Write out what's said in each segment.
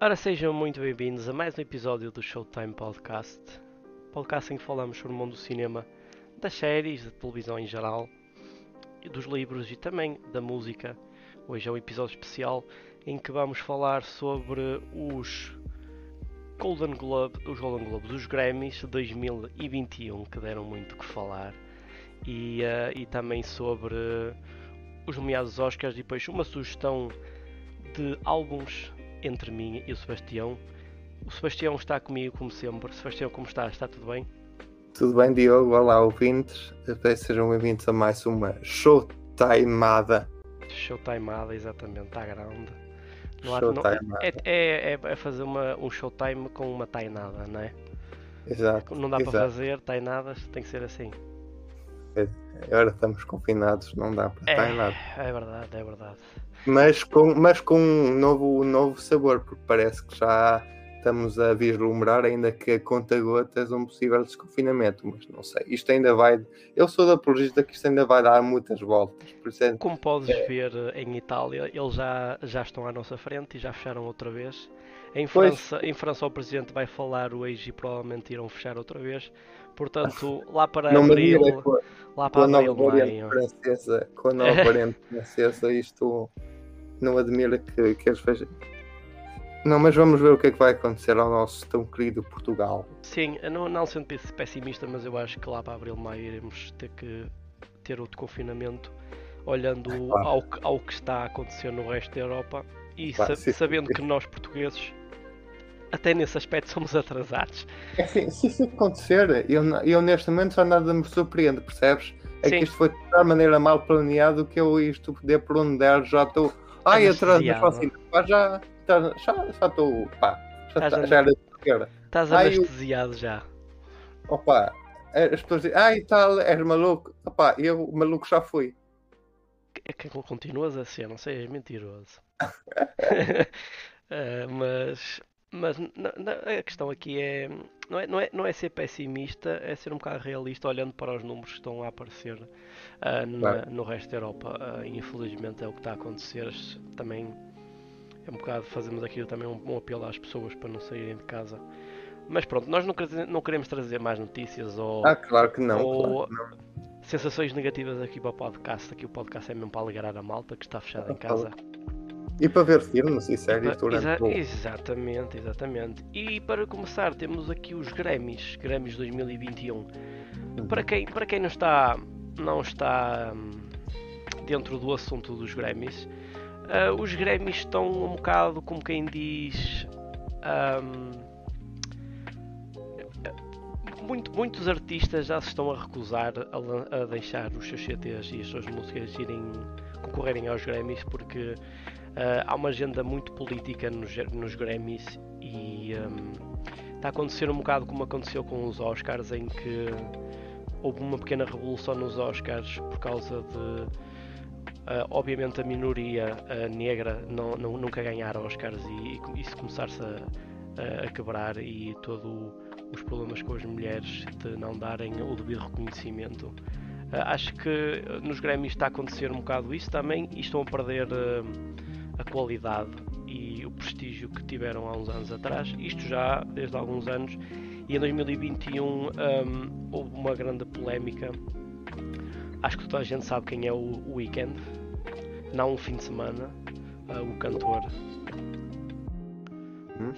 Ora, sejam muito bem-vindos a mais um episódio do Showtime Podcast. Podcast em que falamos sobre o mundo do cinema, das séries, da televisão em geral, dos livros e também da música. Hoje é um episódio especial em que vamos falar sobre os Golden Globe, os Golden Globes, os Grammys de 2021, que deram muito que falar, e, uh, e também sobre os nomeados Oscars e depois uma sugestão de álbuns entre mim e o Sebastião. O Sebastião está comigo como sempre. Sebastião, como está? Está tudo bem? Tudo bem, Diogo? Olá, ouvintes. Sejam bem-vindos a mais uma showtimeada. Showtimeada, exatamente, está grande. Não há, não, é, é, é, é, fazer uma, um showtime com uma tainada, não é? Exato. Não dá exato. para fazer tainadas, tem que ser assim. É, agora estamos confinados, não dá para é, nada. É verdade, é verdade. Mas com, mas com um novo, novo sabor, porque parece que já estamos a vislumbrar, ainda que a conta-gotas, um possível desconfinamento, mas não sei. Isto ainda vai. Eu sou da apologista que isto ainda vai dar muitas voltas. Por isso é... Como podes é... ver em Itália, eles já, já estão à nossa frente e já fecharam outra vez. Em França, em França o presidente vai falar hoje e provavelmente irão fechar outra vez. Portanto, lá para não abril, lá para com abril, a nova variante maio. francesa, com a nova variante francesa, isto não admira que, que eles vejam. Não, mas vamos ver o que é que vai acontecer ao nosso tão querido Portugal. Sim, não, não sendo pessimista, mas eu acho que lá para abril, maio iremos ter que ter outro confinamento, olhando claro. ao, ao que está a acontecer no resto da Europa e Claro, sa- sim. sabendo que nós portugueses até nesse aspecto somos atrasados. É Assim, se isso acontecer, eu, eu neste momento já nada me surpreende, percebes? É Sim. que isto foi de tal maneira mal planeado que eu isto poder por onde der já estou. Ai, atrás da Anestesiado. vacina. Pá, já já já já estou. Pá, já, Estás a- já era de esquerda. Estás Ai, anestesiado já. Opa, as pessoas dizem, ai tal, és maluco. Opa, eu maluco já fui. É que continuas a ser, não sei, és mentiroso. Eh, mas mas n- n- a questão aqui é não, é não é não é ser pessimista, é ser um bocado realista olhando para os números que estão a aparecer na- Claro. no resto da Europa. Ah, infelizmente é o que está a acontecer. Também é um bocado, fazemos aqui também um, um apelo às pessoas para não saírem de casa. Mas pronto, nós não, não queremos trazer mais notícias ou Ah, claro que não. ou- claro que não. sensações negativas aqui para o podcast. Aqui o podcast é mesmo para alegrar a malta que está fechada em casa. E para ver filmes e séries durante exa- o... exatamente, exatamente. E para começar, temos aqui os Grammys, Grammys 2021. Para quem, para quem não está, não está hum, dentro do assunto dos Grammys, ah, os Grammys estão um bocado como quem diz. hum, muito- muitos artistas já se estão a recusar a, a deixar os seus CTs e as suas músicas irem concorrerem aos Grammys porque há uma agenda muito política nos, nos Grammys e hum, está a acontecer um bocado como aconteceu com os Oscars em que houve uma pequena revolução nos Oscars por causa de ah, obviamente a minoria ah, negra não, não- nunca ganhar Oscars e, e isso começar-se a, a quebrar e todo os problemas com as mulheres de não darem o devido reconhecimento. Ah, acho que ah, nos Grammys está a acontecer um bocado isso também e estão a perder ah, a qualidade e o prestígio que tiveram há uns anos atrás. Isto já desde há alguns anos. E em 2021 hum, houve uma grande polémica. Acho que toda a gente sabe quem é o Weekend. Não um fim de semana. ah, o cantor. Hum?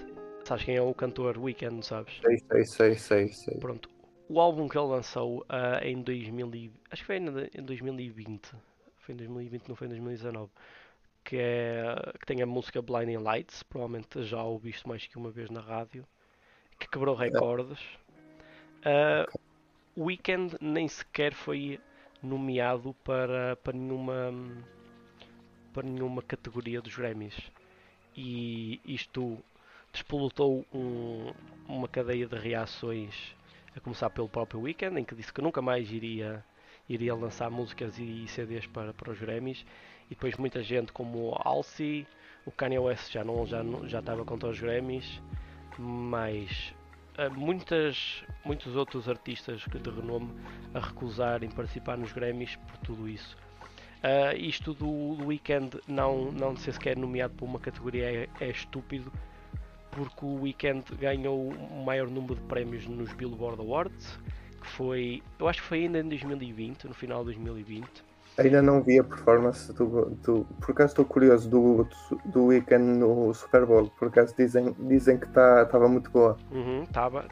Sabes quem é o cantor Weekend, não sabes? Sei, sei, sei, sei, sei. Pronto. O álbum que ele lançou ah, em 2000 e- acho que foi em 2020. Foi em 2020, não foi em 2019. Que, é, que tem a música Blinding Lights, provavelmente já ouviste mais que uma vez na rádio, que quebrou recordes. Ah, o Weekend nem sequer foi nomeado para, para nenhuma para nenhuma categoria dos Grammys. E isto despolutou um- uma cadeia de reações a começar pelo próprio Weekend, em que disse que nunca mais iria, iria lançar músicas e CDs para, para os Grammys. E depois muita gente como Halsey, o Kanye West já não já já estava contra os Grammys, mas ah, muitas muitos outros artistas de renome a recusarem participar nos Grammys por tudo isso. Ah, isto do, do Weekend não, não ser sequer nomeado por uma categoria é, é estúpido porque o Weekend ganhou o maior número de prémios nos Billboard Awards, que foi, eu acho que foi ainda em 2020, no final de 2020. Ainda não vi a performance do. do por acaso estou curioso do, do Weekend no Super Bowl. Por acaso dizem, dizem que estava tá, muito boa. Estava. Uhum,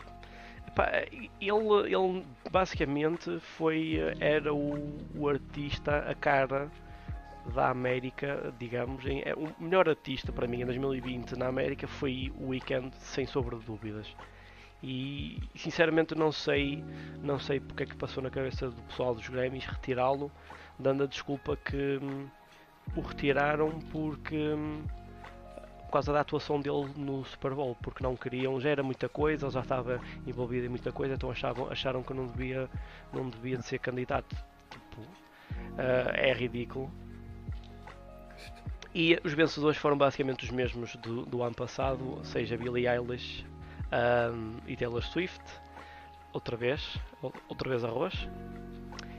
ele, ele basicamente foi. Era o, o artista, a cara da América, digamos, em, é, o melhor artista para mim em 2020 na América foi o Weekend, sem sobre dúvidas. E sinceramente não sei, não sei porque é que passou na cabeça do pessoal dos Grammys retirá-lo, dando a desculpa que hum, o retiraram porque hum, por causa da atuação dele no Super Bowl, porque não queriam, já era muita coisa, ele já estava envolvido em muita coisa, então achavam, acharam que não devia, não devia de ser candidato. Tipo, uh, é ridículo. E os vencedores foram basicamente os mesmos do, do ano passado, seja Billie Eilish um, e Taylor Swift, outra vez, outra vez arroz.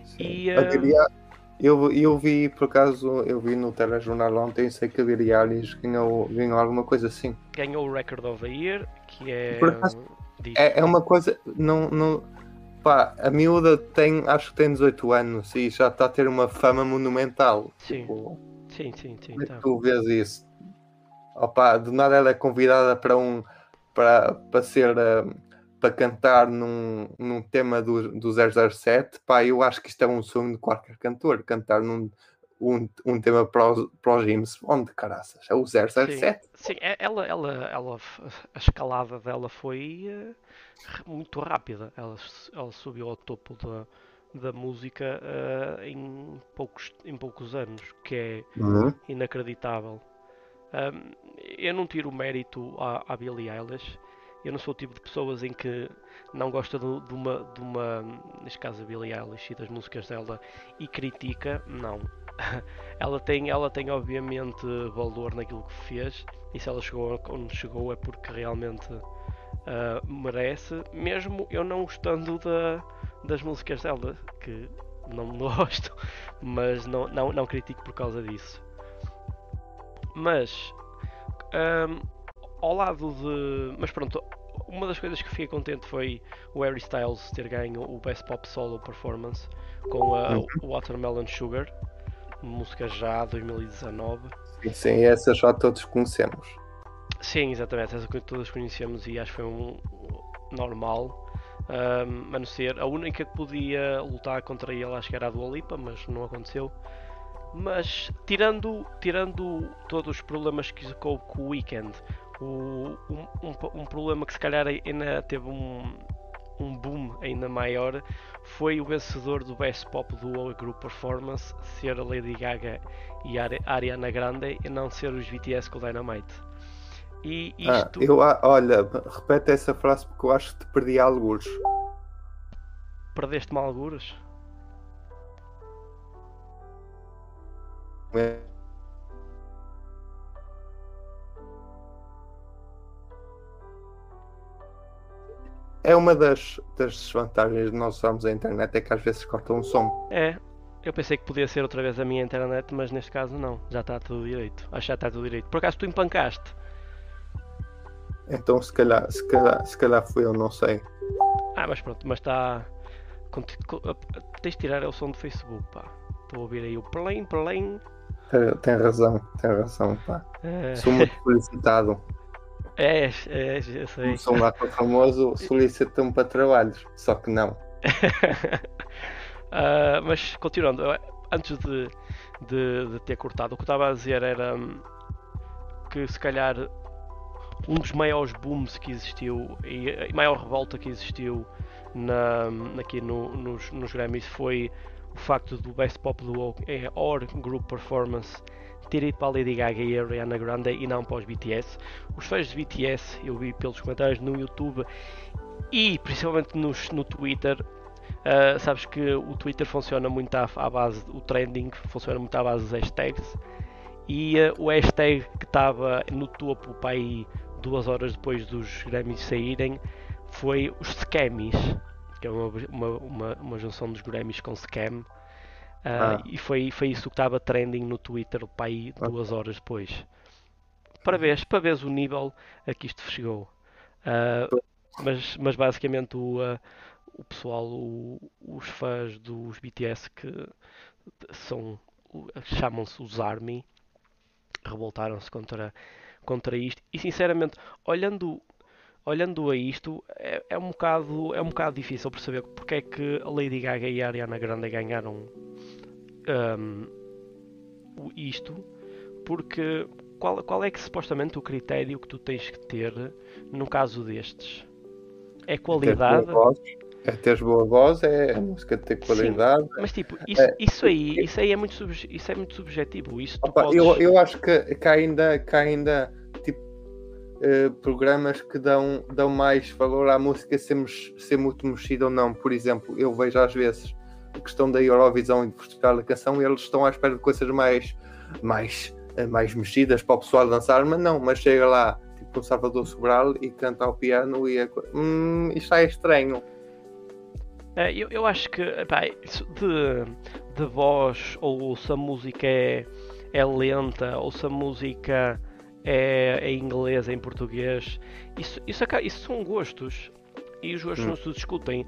Sim. E, uh... eu, eu vi, por acaso, eu vi no telejornal ontem, sei que a Billie Eilish ganhou, ganhou alguma coisa assim. Ganhou o Record of the Year, que é... Acaso, é, é uma coisa, não, não, pá, a miúda tem, acho que tem 18 anos e já está a ter uma fama monumental. Sim. Tipo, Sim, sim, sim. É tá. tu vês isso? Opa, do nada ela é convidada para um para, para ser uh, para cantar num, num tema do, do 007, pá, eu acho que isto é um sonho de qualquer cantor, cantar num um, um tema para, o, para o James Bond, caraças, é o 007. Sim, sim é, ela, ela, ela, a escalada dela foi uh, muito rápida, ela, ela subiu ao topo da da música uh, em, poucos, em poucos anos, que é uhum. inacreditável. Um, eu não tiro o mérito à, à Billie Eilish. Eu não sou o tipo de pessoas em que não gosta de, de, uma, de uma, neste caso a Billie Eilish e das músicas dela e critica, não. ela tem, ela tem obviamente valor naquilo que fez e se ela chegou onde chegou é porque realmente uh, merece, mesmo eu não gostando da, das músicas dela, que não gosto, mas não, não, não critico por causa disso. Mas, um, ao lado de. Mas pronto, uma das coisas que fiquei contente foi o Harry Styles ter ganho o Best Pop Solo Performance com a uhum. Watermelon Sugar, música já 2019. Sim, sim, essa já todos conhecemos. Sim, exatamente, essa que todos conhecemos e acho que foi um normal. Um, a não ser a única que podia lutar contra ele, acho que era a do Lipa, mas não aconteceu. Mas tirando, tirando todos os problemas que ficou com o Weekend, o, um, um, um, problema que se calhar ainda teve um, um boom ainda maior foi o vencedor do Best Pop Duo Group Performance ser a Lady Gaga e a Ariana Grande e não ser os BTS com o Dynamite. E ah, isto... Ah, eu, olha, repete essa frase porque eu acho que te perdi alguns. Perdeste-me alguns? É. É uma das, das desvantagens de nós usarmos a internet, é que às vezes corta um som. É, eu pensei que podia ser outra vez a minha internet, mas neste caso não. Já está tudo direito. Acho que já está tudo direito. Por acaso tu empancaste? Então se calhar, se calhar, se calhar foi eu, não sei. Ah, mas pronto, mas está. Tens de tirar o som do Facebook, pá. Estou a ouvir aí o plane, plane. Tem razão, tem razão, pá. É... Sou muito solicitado. É, é, eu sei. Sou um ator famoso, solicitam-me para trabalhos, só que não. uh, mas continuando, antes de, de, de, ter cortado, o que eu estava a dizer era que se calhar um dos maiores booms que existiu e a maior revolta que existiu na, aqui no, nos, nos Grammys foi o facto do Best Pop Duo é, or Group Performance ter ido para a Lady Gaga e a Ariana Grande e não para os BTS. Os fãs de BTS, eu vi pelos comentários no YouTube e principalmente nos, no Twitter, uh, sabes que o Twitter funciona muito à, à, base, o trending funciona muito à base dos hashtags e uh, o hashtag que estava no topo para aí duas horas depois dos Grammys saírem, foi os Scammies, que é uma, uma, uma, uma junção dos Grammys com Scam. Uh, ah. E foi, foi isso que estava trending no Twitter para aí duas horas depois. para ver, para ver o nível a que isto chegou. Uh, mas, mas basicamente o, uh, o pessoal, o, os fãs dos BTS que são chamam-se os ARMY revoltaram-se contra, contra isto e sinceramente olhando olhando a isto é, é, um bocado é um bocado difícil perceber porque é que a Lady Gaga e a Ariana Grande ganharam um, isto porque qual, qual é que supostamente o critério que tu tens que ter no caso destes é qualidade é teres boa voz, é a música ter qualidade. Sim, mas tipo, isso, é, isso, aí, isso aí é muito, sub, isso é muito subjetivo. Isso opa, podes... eu, eu acho que, que ainda, que ainda uh, programas que dão, dão mais valor à música ser, muito mexida ou não. Por exemplo, eu vejo às vezes a questão da Eurovisão e de Festival da Canção eles estão à espera de coisas mais, mais, eh, mais mexidas para o pessoal dançar, mas não, mas chega lá tipo um Salvador Sobral e canta ao piano e é, hum, isto é estranho é, eu, eu acho que pá, de, de voz, ou se a música é, é lenta, ou se a música é, é inglesa, em português, isso, isso, isso são gostos. E os gostos hum. não se discutem.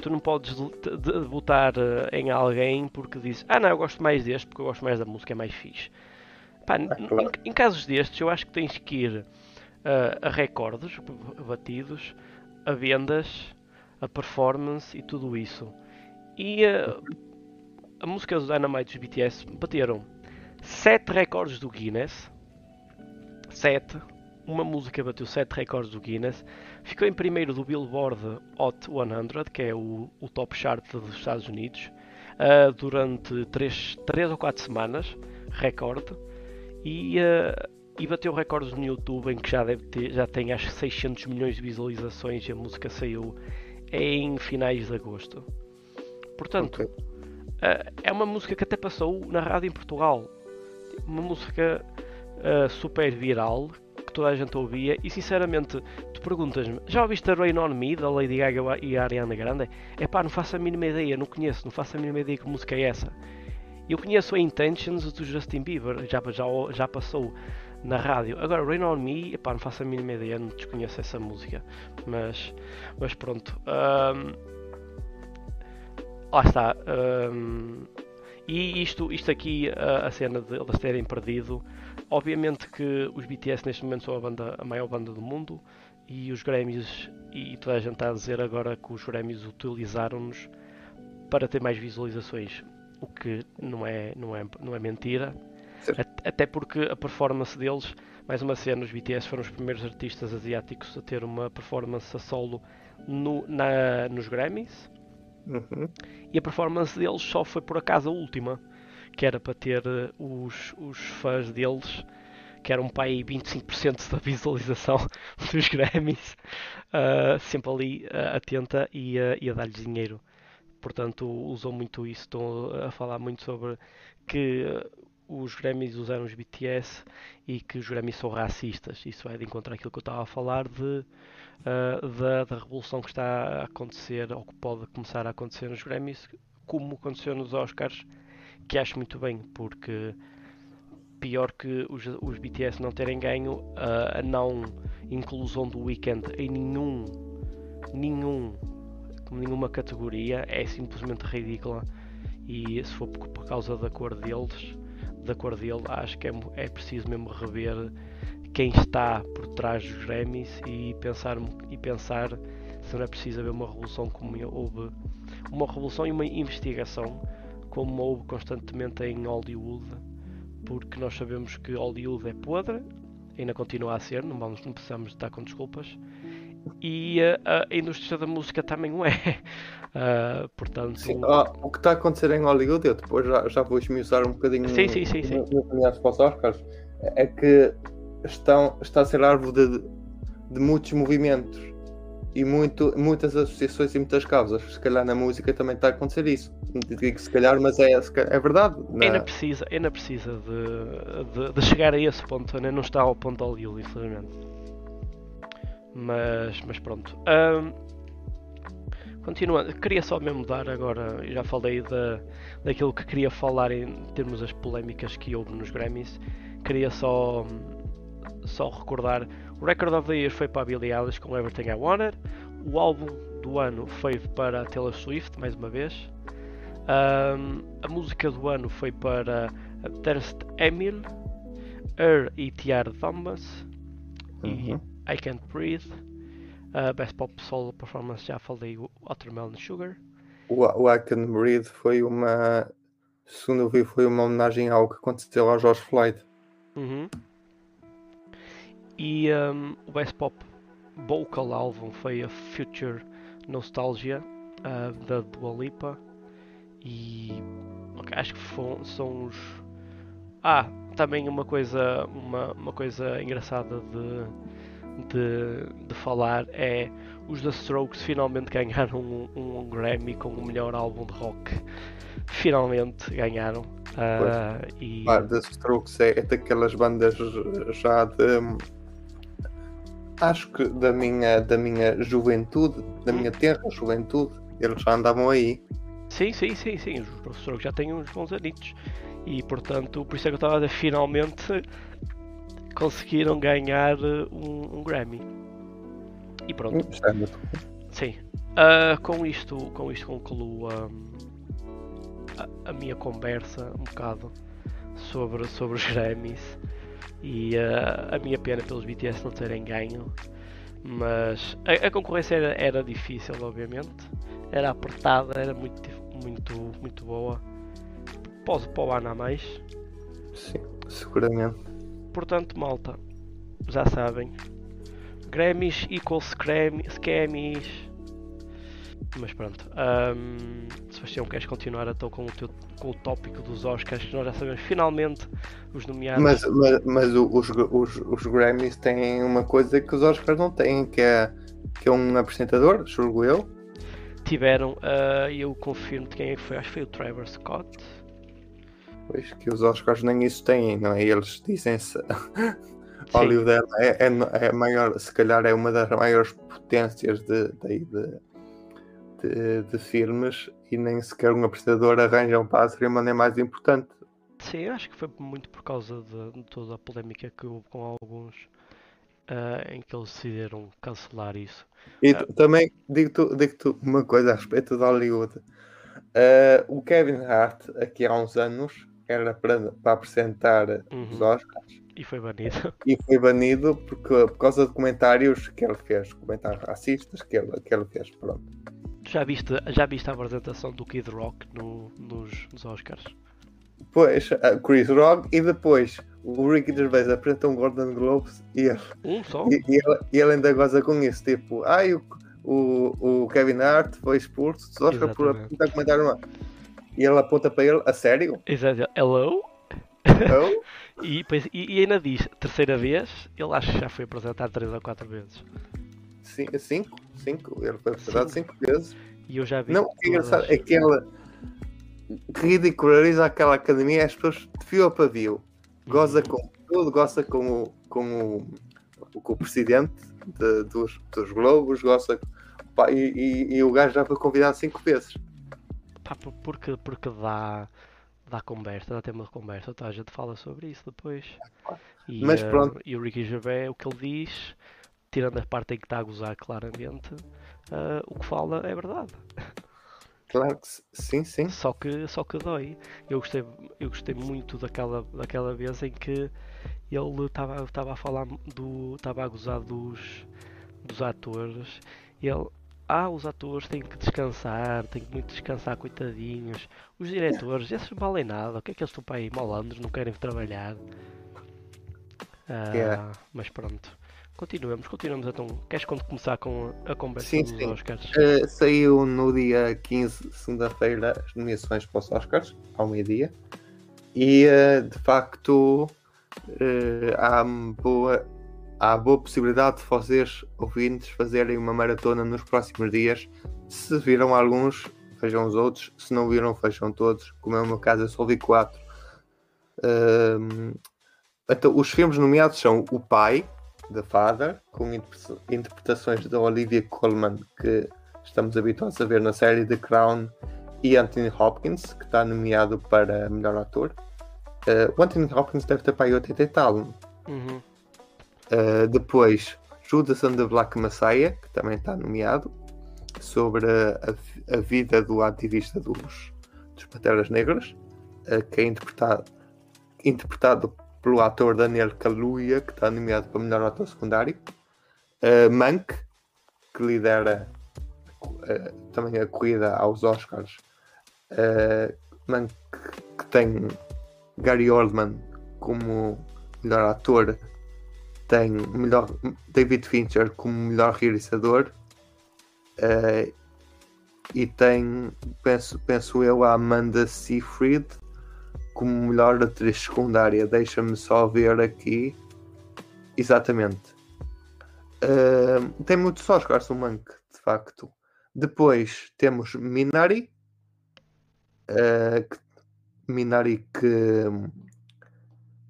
Tu não podes votar eh, em alguém porque dizes Ah, não, eu gosto mais deste porque eu gosto mais da música, é mais fixe. Pá, é claro. em, em, casos destes, eu acho que tens que ir uh, a recordes batidos, a vendas a performance e tudo isso. E uh, a música dos Dynamite dos BTS bateram 7 recordes do Guinness. 7. Uma música bateu 7 recordes do Guinness. Ficou em primeiro do Billboard Hot 100, que é o, o top chart dos Estados Unidos, uh, durante 3, 3 ou 4 semanas. Recorde. E, uh, e bateu recordes no YouTube em que já, deve ter, já tem acho 600 milhões de visualizações e a música saiu em finais de agosto. Portanto, okay. uh, é uma música que até passou na rádio em Portugal. Uma música uh, super viral que toda a gente ouvia e sinceramente tu perguntas-me, já ouviste a Rain On Me da Lady Gaga e a Ariana Grande? É pá, não faço a mínima ideia, não conheço, não faço a mínima ideia que música é essa. Eu conheço a Intentions do Justin Bieber, já, já, já passou na rádio. Agora, Rain On Me, epá, não faço a mínima ideia, não desconheço essa música. Mas, mas pronto. Um, lá está. Um, e isto, isto aqui, a, a cena de eles terem perdido. Obviamente que os BTS neste momento são a, banda, a maior banda do mundo. E os Grammys, e toda a gente está a dizer agora que os Grammys utilizaram-nos para ter mais visualizações. O que não é, não é, não é mentira até porque a performance deles, mais uma cena, os BTS foram os primeiros artistas asiáticos a ter uma performance a solo no, na, nos Grammys. Uhum. E a performance deles só foi por acaso a última, que era para ter eh, os, os fãs deles, que eram para aí 25% da visualização dos Grammys, uh, sempre ali uh, atenta e, uh, e a dar-lhes dinheiro. Portanto, usam muito isso, estão a falar muito sobre que os Grammys usaram os BTS e que os Grammys são racistas. Isso vai de encontrar aquilo que eu estava a falar de, uh, da, da, revolução que está a acontecer ou que pode começar a acontecer nos Grammys, como aconteceu nos Oscars, que acho muito bem, porque pior que os, os BTS não terem ganho uh, a não inclusão do Weekend em nenhum, nenhum, nenhuma categoria é simplesmente ridícula. E se for por, por causa da cor deles da cor dele, acho que é, é preciso mesmo rever quem está por trás dos Grammys e pensar, e pensar se não é preciso haver uma revolução como houve uma revolução e uma investigação como houve constantemente em Hollywood porque nós sabemos que Hollywood é podre ainda continua a ser, não, vamos, não precisamos estar com desculpas e a, a indústria da música também o é. Uh, portanto, sim, ah, o que está a acontecer em Hollywood, eu depois já, já vou esmiuçar um bocadinho sim, sim, sim, sim. No, para os Oscars, é que estão, está a ser árvore de, de muitos movimentos e muito, muitas associações e muitas causas. Se calhar na música também está a acontecer isso. Não digo se calhar, mas é, é verdade. Na... Ainda precisa, ainda precisa de, de, de, chegar a esse ponto, ainda não está ao ponto de Hollywood, infelizmente. Mas, mas pronto. Um, continuando, queria só mesmo dar agora, já falei da, daquilo que queria falar em termos das polémicas que houve nos Grammys. Queria só, só recordar, o Record of the Year foi para a Billie Eilish com Everything I Wanted, o álbum do ano foi para Taylor Swift, mais uma vez, um, a música do ano foi para Terst Emil, Her e Tiar Thomas, e Uhum. I Can't Breathe, uh, Best Pop Solo Performance, já falei, Watermelon Sugar, O, o I Can Breathe foi uma. Segundo eu vi, foi uma homenagem ao que aconteceu ao George Floyd. Uhum. E um, o Best Pop Vocal Album foi a Future Nostalgia uh, da Dua Lipa. E ok, acho que fo- são os. Ah, também uma coisa, uma, uma coisa engraçada de, de, de falar é os The Strokes finalmente ganharam um, um Grammy com o melhor álbum de rock. Finalmente ganharam. Ah, e, Ah, The Strokes é, é daquelas bandas já de. Acho que da minha, da minha juventude, da minha terra juventude, eles já andavam aí. Sim, sim, sim, sim. Os Strokes já têm uns bons anitos. E portanto, por isso é que eu estava a dizer, finalmente conseguiram ganhar uh, um, um Grammy. E pronto. Sim. Ah, com isto, com isto concluo um, a, a minha conversa um bocado sobre, sobre os Grammys e ah, a minha pena pelos BTS não terem ganho. Mas a, a concorrência era, era difícil, obviamente. Era apertada, era muito, muito, muito boa. Pode para o ano a mais. Sim, seguramente. Portanto, malta, já sabem. Grammys equals Grammy- Scammys. Mas pronto. Um, Sebastião, queres continuar então com o, teu, com o tópico dos Oscars? Que nós já sabemos finalmente os nomeados. Mas, mas, mas os, os, os Grammys têm uma coisa que os Oscars não têm, que é, que é um apresentador, julgo eu. tiveram, ah, e eu confirmo de quem é foi, acho que foi o Trevor Scott. Pois que os Oscars nem isso têm, não é? Eles dizem-se. Hollywood é, é, é a maior, se calhar é uma das maiores potências de, de, de, de, de filmes e nem sequer um apresentador arranjam para a cerimónia mais importante. Sim, acho que foi muito por causa de, de toda a polémica que houve com alguns ah, em que eles decidiram cancelar isso. E tu- também digo-te digo uma coisa a respeito de Hollywood. Ah, o Kevin Hart, aqui há uns anos, era para, para apresentar os Uhum. Oscars E foi banido. e foi banido porque, por causa de comentários que ele fez, comentários racistas que ele, que ele fez. Pronto. Já viste, já viste a apresentação do Kid Rock no- nos, nos Oscars? Depois a Chris Rock e depois o Ricky Gervais apresenta um Gordon Globes e ele, Um só? e, e ele, e ele ainda goza com isso, tipo, ai o, o, o Kevin Hart foi expulso dos Oscars por apresentar comentário lá. E ele aponta para ele, a sério? Exato. Hello? Não? E, depois- e, e ainda diz, terceira vez, ele acho que já foi apresentado três ou quatro vezes. Cin- Cinco? Cinco? Ele foi apresentado cinco vezes. E eu já vi. Não, é engraçado é que ele ridiculariza aquela academia, as pessoas de fio a pavio. Goza com tudo, goza com o, com o, com o presidente de- dos, dos Globos, goza. pá, e, e- e o gajo já foi convidado cinco vezes. Pá, por- porque, porque dá, dá conversa, dá tema de conversa, então a gente fala sobre isso depois. E, Mas pronto. e o Ricky Gervais, o que ele diz, tirando a parte em que está a gozar claramente, eh, o que fala é verdade. Claro que sim, sim. Só que, só que dói. Eu gostei, eu gostei muito daquela, daquela vez em que ele estava a falar do. estava a gozar dos, dos atores. E ele. Ah, os atores têm que descansar, têm que muito descansar, coitadinhos. Os diretores, esses valem nada. O que é que eles estão para aí malandros, não querem trabalhar? Ah, Yeah. Mas pronto. Continuamos, continuamos então. Queres quando começar com a conversa Sim, dos sim. Oscars? Eh, saiu no dia 15, segunda-feira, as nomeações para os Oscars, ao meio-dia. E eh, de facto eh, há, boa, há boa possibilidade de vocês, ouvintes, fazerem uma maratona nos próximos dias. Se viram alguns, vejam os outros. Se não viram, vejam todos. Como é o meu caso, eu só vi quatro. Ahm, então, os filmes nomeados são O Pai, The Father, com interpre- interpretações da Olivia Colman, que estamos habituados a ver na série The Crown, e Anthony Hopkins, que está nomeado para melhor ator. Eh, o Anthony Hopkins deve ter para aí 80 e tal. Uhum. Uh, depois, Judas and the Black Messiah, que também está nomeado, sobre a, a, a vida do ativista dos, dos Panteras Negras, uh, que é interpretado, interpretado pelo ator Daniel Kaluuya, que está nomeado para melhor ator secundário. Uh, Mank, que lidera uh, também a corrida aos Oscars. Uh, Mank, que tem Gary Oldman como melhor ator, tem melhor, David Fincher como melhor realizador. Uh, e tem, penso, penso eu, a Amanda Seyfried como melhor atriz secundária. Deixa-me só ver aqui. Exatamente. Uh, tem muitos Oscars o Monk, de facto. Depois temos Minari. Uh, que, Minari que.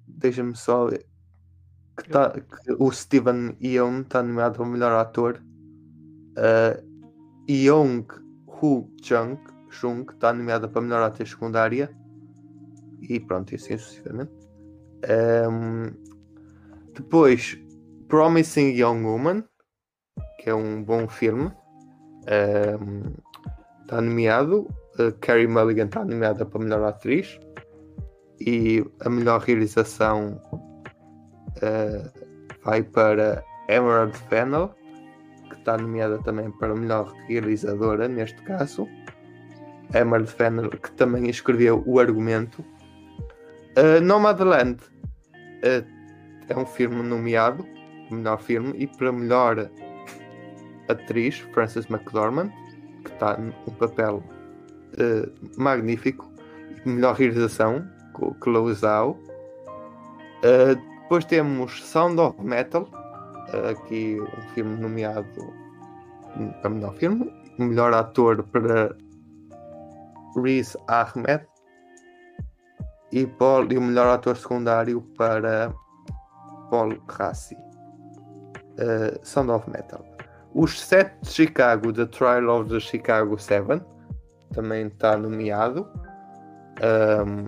Deixa-me só ver. Que, tá, que o Steven Yeun está nomeado como melhor ator. Uh, Young Hu Chung, está nomeada para melhor atriz secundária e pronto, e assim sucessivamente. Um, depois, Promising Young Woman, que é um bom filme, um, está nomeado. Uh, Carrie Mulligan está nomeada para melhor atriz e a melhor realização uh, vai para Emerald Fennel, que está nomeada também para melhor realizadora neste caso. Emerald Fennel, que também escreveu o argumento Uh, Nomadland uh, é um filme nomeado, melhor filme, e para melhor atriz, Frances McDormand, que está num papel uh, magnífico, melhor realização, com Chloe Zhao. Uh, depois temos Sound of Metal, aqui um filme nomeado para melhor filme, melhor ator para Riz Ahmed e, Paul, e o melhor ator secundário para Paul Rassi. Uh, Sound of Metal. Os Sete de Chicago, The Trial of the Chicago Seven, também está nomeado. Um,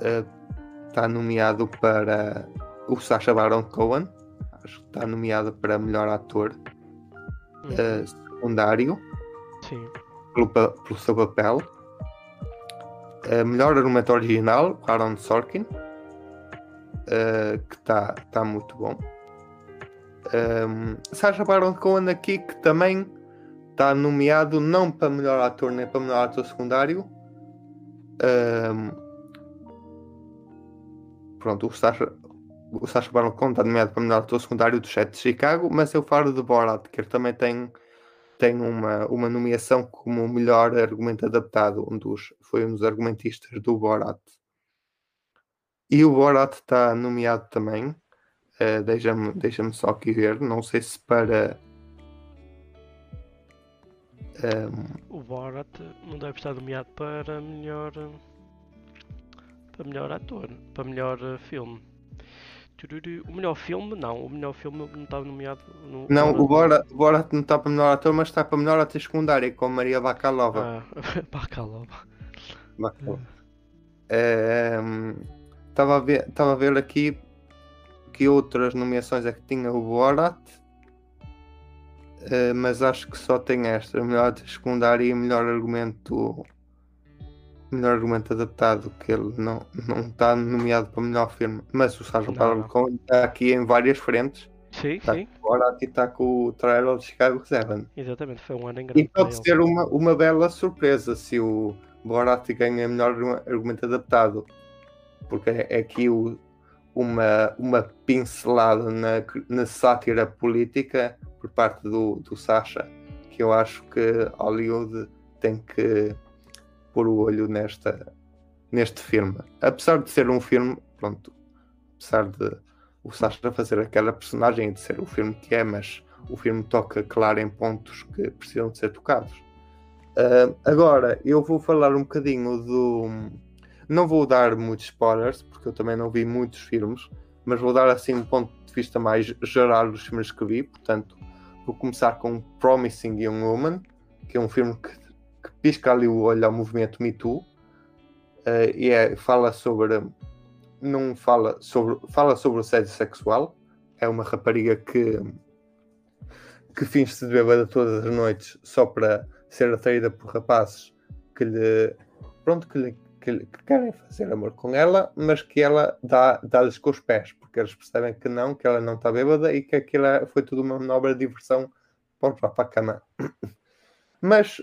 uh, está nomeado para o Sacha Baron Cohen. Acho que está nomeado para melhor ator uh, secundário. Sim. Pelo, pelo seu papel. Uh, melhor argumento original, Aaron Sorkin, uh, que está tá muito bom. Um, Sacha Baron Cohen aqui, que também está nomeado não para melhor ator nem para melhor ator secundário. Um, pronto, o Sacha, o Baron Cohen está nomeado para melhor ator secundário do Chat de Chicago, mas eu falo de Borat, que ele também tem tem uma, uma nomeação como melhor argumento adaptado, um dos, foi um dos argumentistas do Borat. E o Borat está nomeado também. Uh, Deixa-me deixa só aqui ver, não sei se para. Um... Ehm, o Borat não deve estar nomeado para melhor. para melhor ator, para melhor eh, filme. O melhor filme, não. O melhor filme não estava nomeado. No... Não, o Borat, o Borat não está para melhor ator, mas está para melhor atriz secundária, com Maria Bakalova. Ah, Bakalova. Bakalova. Estava é, a, ver, a ver aqui que outras nomeações é que tinha o Borat, é, mas acho que só tem esta: melhor atriz secundária e melhor argumento melhor argumento adaptado, que ele não, não está nomeado para melhor filme, mas o Sérgio Paulo está aqui em várias frentes. Sim, está sim. Agora aqui está com o trailer de Chicago 7. Exatamente, foi um ano engraçado. E pode ser uma, uma bela surpresa se o Borat ganha melhor argumento adaptado, porque é aqui o, uma, uma pincelada na, na sátira política por parte do, do Sasha, que eu acho que Hollywood tem que pôr o olho nesta, neste filme. Apesar de ser um filme, pronto, apesar de o Sasha fazer aquela personagem e de ser o filme que é, mas o filme toca, claro, em pontos que precisam de ser tocados. Uh, agora, eu vou falar um bocadinho do. Não vou dar muitos spoilers, porque eu também não vi muitos filmes, mas vou dar assim um ponto de vista mais geral dos filmes que vi. Portanto, vou começar com Promising Young Woman, que é um filme que que pisca ali o olho ao movimento Me Too uh, e é, fala sobre não fala sobre, fala sobre o assédio sexual. É uma rapariga que, que finge-se de bêbada todas as noites só para ser atraída por rapazes que lhe, pronto, que, lhe, que, lhe, que querem fazer amor com ela, mas que ela dá, dá-lhes com os pés, porque eles percebem que não, que ela não está bêbada e que aquilo é, foi tudo uma manobra de diversão para a cama. Mas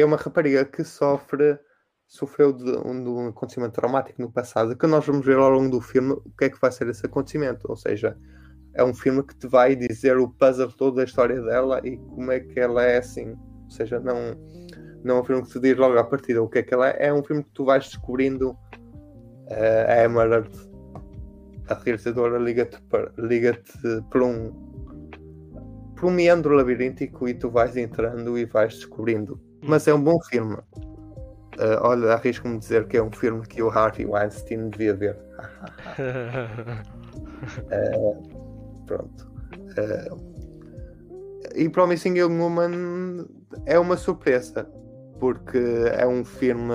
é uma rapariga que sofre sofreu de um, de um, acontecimento traumático no passado, que nós vamos ver ao longo do filme o que é que vai ser esse acontecimento. Ou seja, é um filme que te vai dizer o puzzle todo da história dela e como é que ela é assim. Ou seja, não, não é um filme que te diz logo à partida o que é que ela é, é um filme que tu vais descobrindo uh, a Emerald, a realizadora, liga-te liga por um por um meandro labiríntico e tu vais entrando e vais descobrindo. Mas é um bom filme. Uh, olha, arrisco-me dizer que é um filme que o Harvey Weinstein devia ver. uh, pronto. Uh, e Promising Young Woman é uma surpresa, porque é um filme.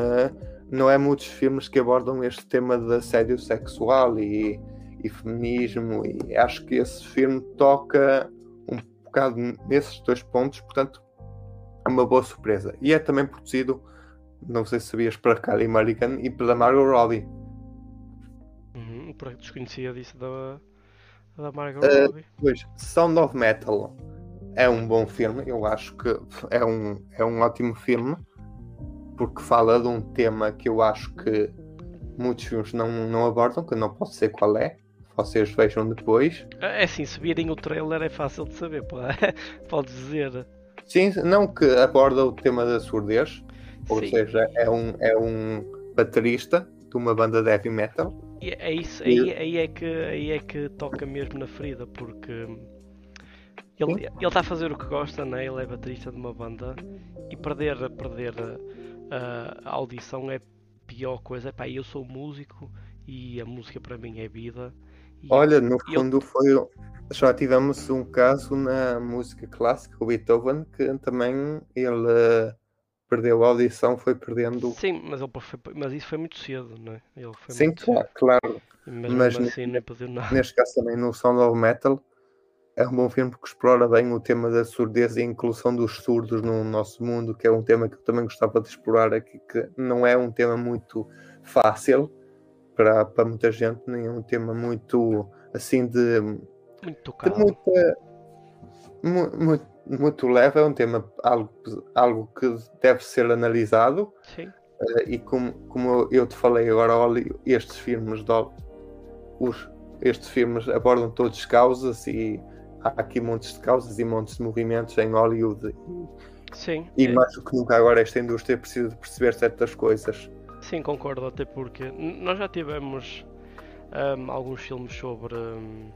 Não é muitos filmes que abordam este tema de assédio sexual e, e feminismo, e acho que esse filme toca um bocado nesses dois pontos, portanto, é uma boa surpresa. E é também produzido não sei se sabias, para Kylie Mulligan e pela Margot Robbie. Uhum, desconhecia disso da, da Margot uh, Robbie. Pois, Sound of Metal é um bom filme, eu acho que é um, é um ótimo filme, porque fala de um tema que eu acho que muitos filmes não, não abordam, que eu não posso dizer qual é. Vocês vejam depois. É assim, se virem o trailer é fácil de saber, pode dizer. Sim, não que aborda o tema da surdez, ou Sim. seja, é um, é um baterista de uma banda de heavy metal. E é isso, aí, aí, é que, aí é que toca mesmo na ferida, porque ele está a fazer o que gosta, né? ele é baterista de uma banda e perder, perder a, a audição é pior coisa. Epá, eu sou músico e a música para mim é vida. Olha, no fundo eu... foi. Já tivemos um caso na música clássica, o Beethoven, que também ele perdeu a audição, foi perdendo. Sim, mas, ele foi, mas isso foi muito cedo, não é? Ele foi Sim, claro, claro. Mas, assim, nem perdeu nada. Neste caso também no Sound of Metal é um bom filme que explora bem o tema da surdez e a inclusão dos surdos no nosso mundo, que é um tema que eu também gostava de explorar aqui, que não é um tema muito fácil para, para muita gente, nem é um tema muito assim de. Muito. De muita, muito, muito leve, é um tema algo, algo que deve ser analisado. Sim. Uh, e como, como eu te falei agora, olha, estes filmes, os, estes filmes abordam todas as causas e há aqui montes de causas e montes de movimentos em Hollywood. Sim. E mais do que nunca agora esta indústria precisa de perceber certas coisas. Sim, concordo, até porque nós já tivemos um, alguns filmes sobre. Um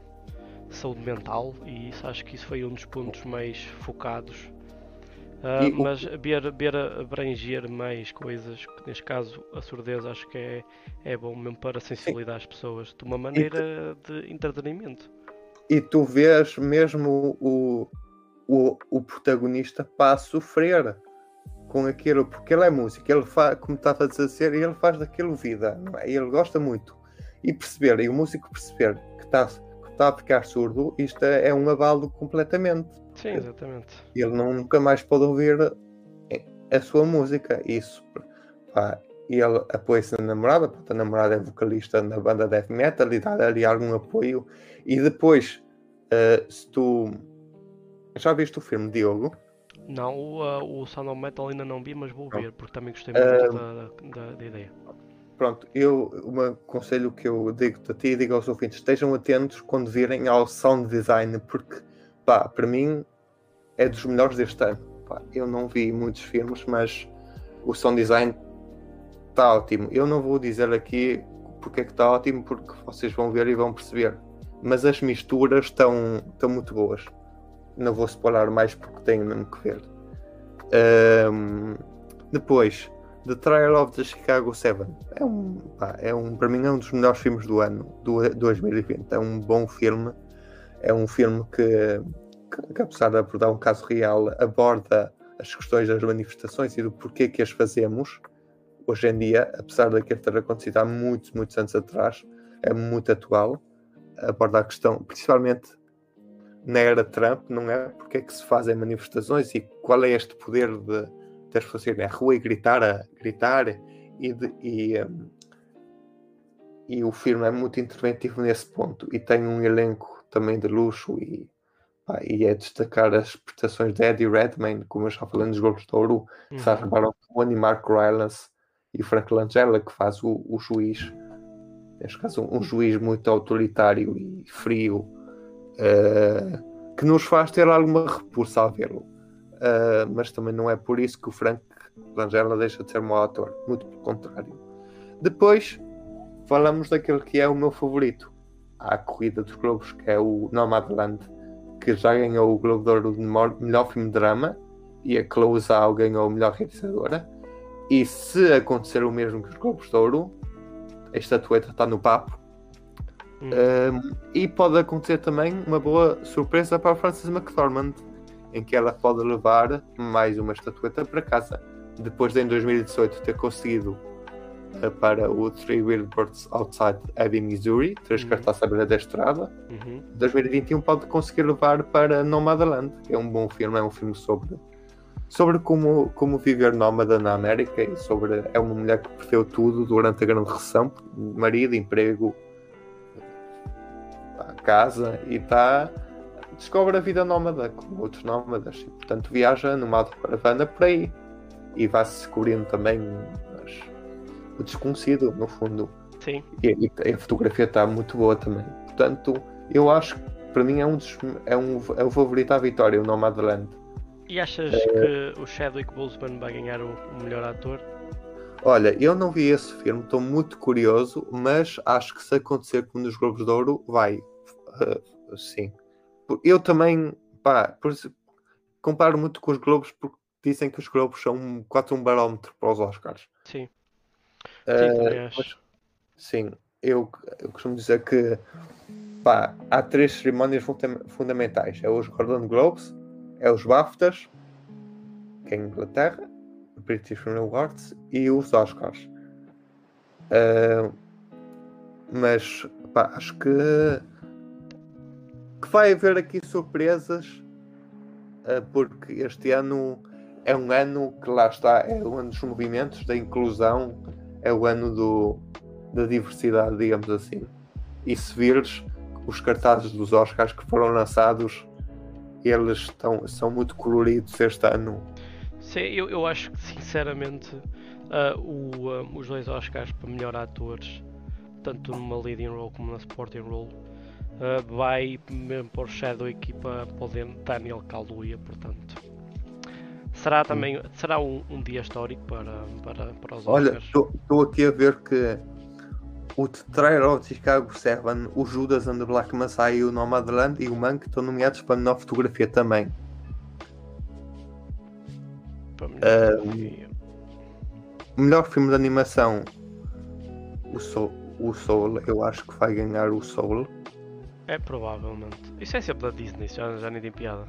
saúde mental e isso, acho que isso foi um dos pontos mais focados. Uh, e, mas ver, ver abranger mais coisas, neste caso a surdez acho que é, é bom mesmo para sensibilizar as pessoas de uma maneira tu, de entretenimento. E tu vês mesmo o, o, o protagonista para sofrer com aquilo, porque ele é músico, ele faz, como estava a dizer, ele faz daquilo vida, é? ele gosta muito. E perceber, e o músico perceber que está está a ficar surdo, isto é, é um abalo completamente. Sim, exatamente. Ele não, nunca mais pode ouvir a sua música. Isso, pá, ele apoia-se na namorada, porque a namorada é vocalista na banda death metal e dá ali algum apoio. E depois, uh, se tu. Já viste o filme, Diogo? Não, o, uh, o Sound of Metal ainda não vi, mas vou ver, porque também gostei muito uh, da, da, da ideia pronto, eu, um conselho que eu digo a ti e digo aos ouvintes, estejam atentos quando virem ao sound design, porque, pá, para mim é dos melhores deste ano. Pá, eu não vi muitos filmes, mas o sound design está ótimo. Eu não vou dizer aqui porque é que está ótimo, porque vocês vão ver e vão perceber. Mas as misturas estão, estão muito boas. Não vou spoiler mais porque tenho mesmo que ver. Um, depois, The Trial of the Chicago 7 é um, pá, é um, para mim é um dos melhores filmes do ano, do 2020. É um bom filme, é um filme que, que, que apesar de abordar um caso real, aborda as questões das manifestações e do porquê que as fazemos hoje em dia, apesar daquilo ter acontecido há muitos, muitos anos atrás, é muito atual, aborda a questão, principalmente na era Trump, não é? Porque é que se fazem manifestações e qual é este poder de ter fazer na rua e gritar, a, gritar e, de, e, um, e o filme é muito interventivo nesse ponto e tem um elenco também de luxo e, pá, e é destacar as prestações de Eddie Redmayne, como eu já falei nos Globos de Ouro, uhum. Sacha Baron Cohen e Mark Rylance e Frank Langella, que faz o, o juiz neste caso um, um juiz muito autoritário e frio uh, que nos faz ter alguma repulsa a vê-lo. Uh, mas também não é por isso que o Frank Langella deixa de ser um mau ator. Muito pelo contrário. Depois falamos daquele que é o meu favorito. À corrida dos Globos que é o Nomadland que já ganhou o Globo de Ouro de melhor filme de drama e a Chloe Zhao ganhou melhor realizadora. E se acontecer o mesmo que os Globos de Ouro a estatueta está no papo. Hum. Um, e pode acontecer também uma boa surpresa para a Frances McDormand, em que ela pode levar mais uma estatueta para casa. Depois de em 2018 ter conseguido uh, para o Three Billboards Outside Ebbing, Missouri, três uhum. cartazes à beira da estrada. Uhum. 2021 pode conseguir levar para Nomadland, que é um bom filme, é um filme sobre sobre como, como viver nómada na América e sobre é uma mulher que perdeu tudo durante a grande recessão, marido, emprego, casa e está descobre a vida nómada como outros nómadas e portanto viaja numa autocaravana por aí e vai-se descobrindo também mas, o desconhecido no fundo Sim. E, e, a fotografia está muito boa também portanto eu acho que para mim é um, dos, é um é o favorito à vitória o Nomadland e achas é... que o Chadwick Boseman vai ganhar o, o melhor ator? Olha, eu não vi esse filme, estou muito curioso, mas acho que se acontecer como nos Globos de Ouro, vai. Uh, sim. Eu também, pá, por, comparo muito com os Globos porque dizem que os Globos são quase um barómetro para os Oscars. Sim. Uh, sim, mas, sim, eu, eu costumo dizer que pá, há três cerimónias fundamentais: é os Golden Globes, é os BAFTAs, que é a Inglaterra, o British Film Awards e os Oscars. Uh, mas pá, acho que vai haver aqui surpresas uh, porque este ano é um ano que lá está, é o ano dos movimentos, da inclusão, é o ano do, da diversidade, digamos assim. E se vires os cartazes dos Oscars que foram lançados eles estão, são muito coloridos este ano. Sim, eu, eu acho que sinceramente uh, o, uh, os dois Oscars para melhor atores, tanto numa leading role como na supporting role, uh, vai mesmo para o Shadow e para, para o Daniel Kaluuya, portanto. Será também será um, um dia histórico para, para, para os Olha, estou aqui a ver que o Trailer of Chicago 7, o Judas and the Black Messiah e o Nomadland e o Monk estão nomeados para melhor fotografia também. Para melhor, uh, melhor filme de animação, o Soul, o Soul, eu acho que vai ganhar o Soul. É provavelmente. Isso é sempre da Disney, já, já nem tem piada.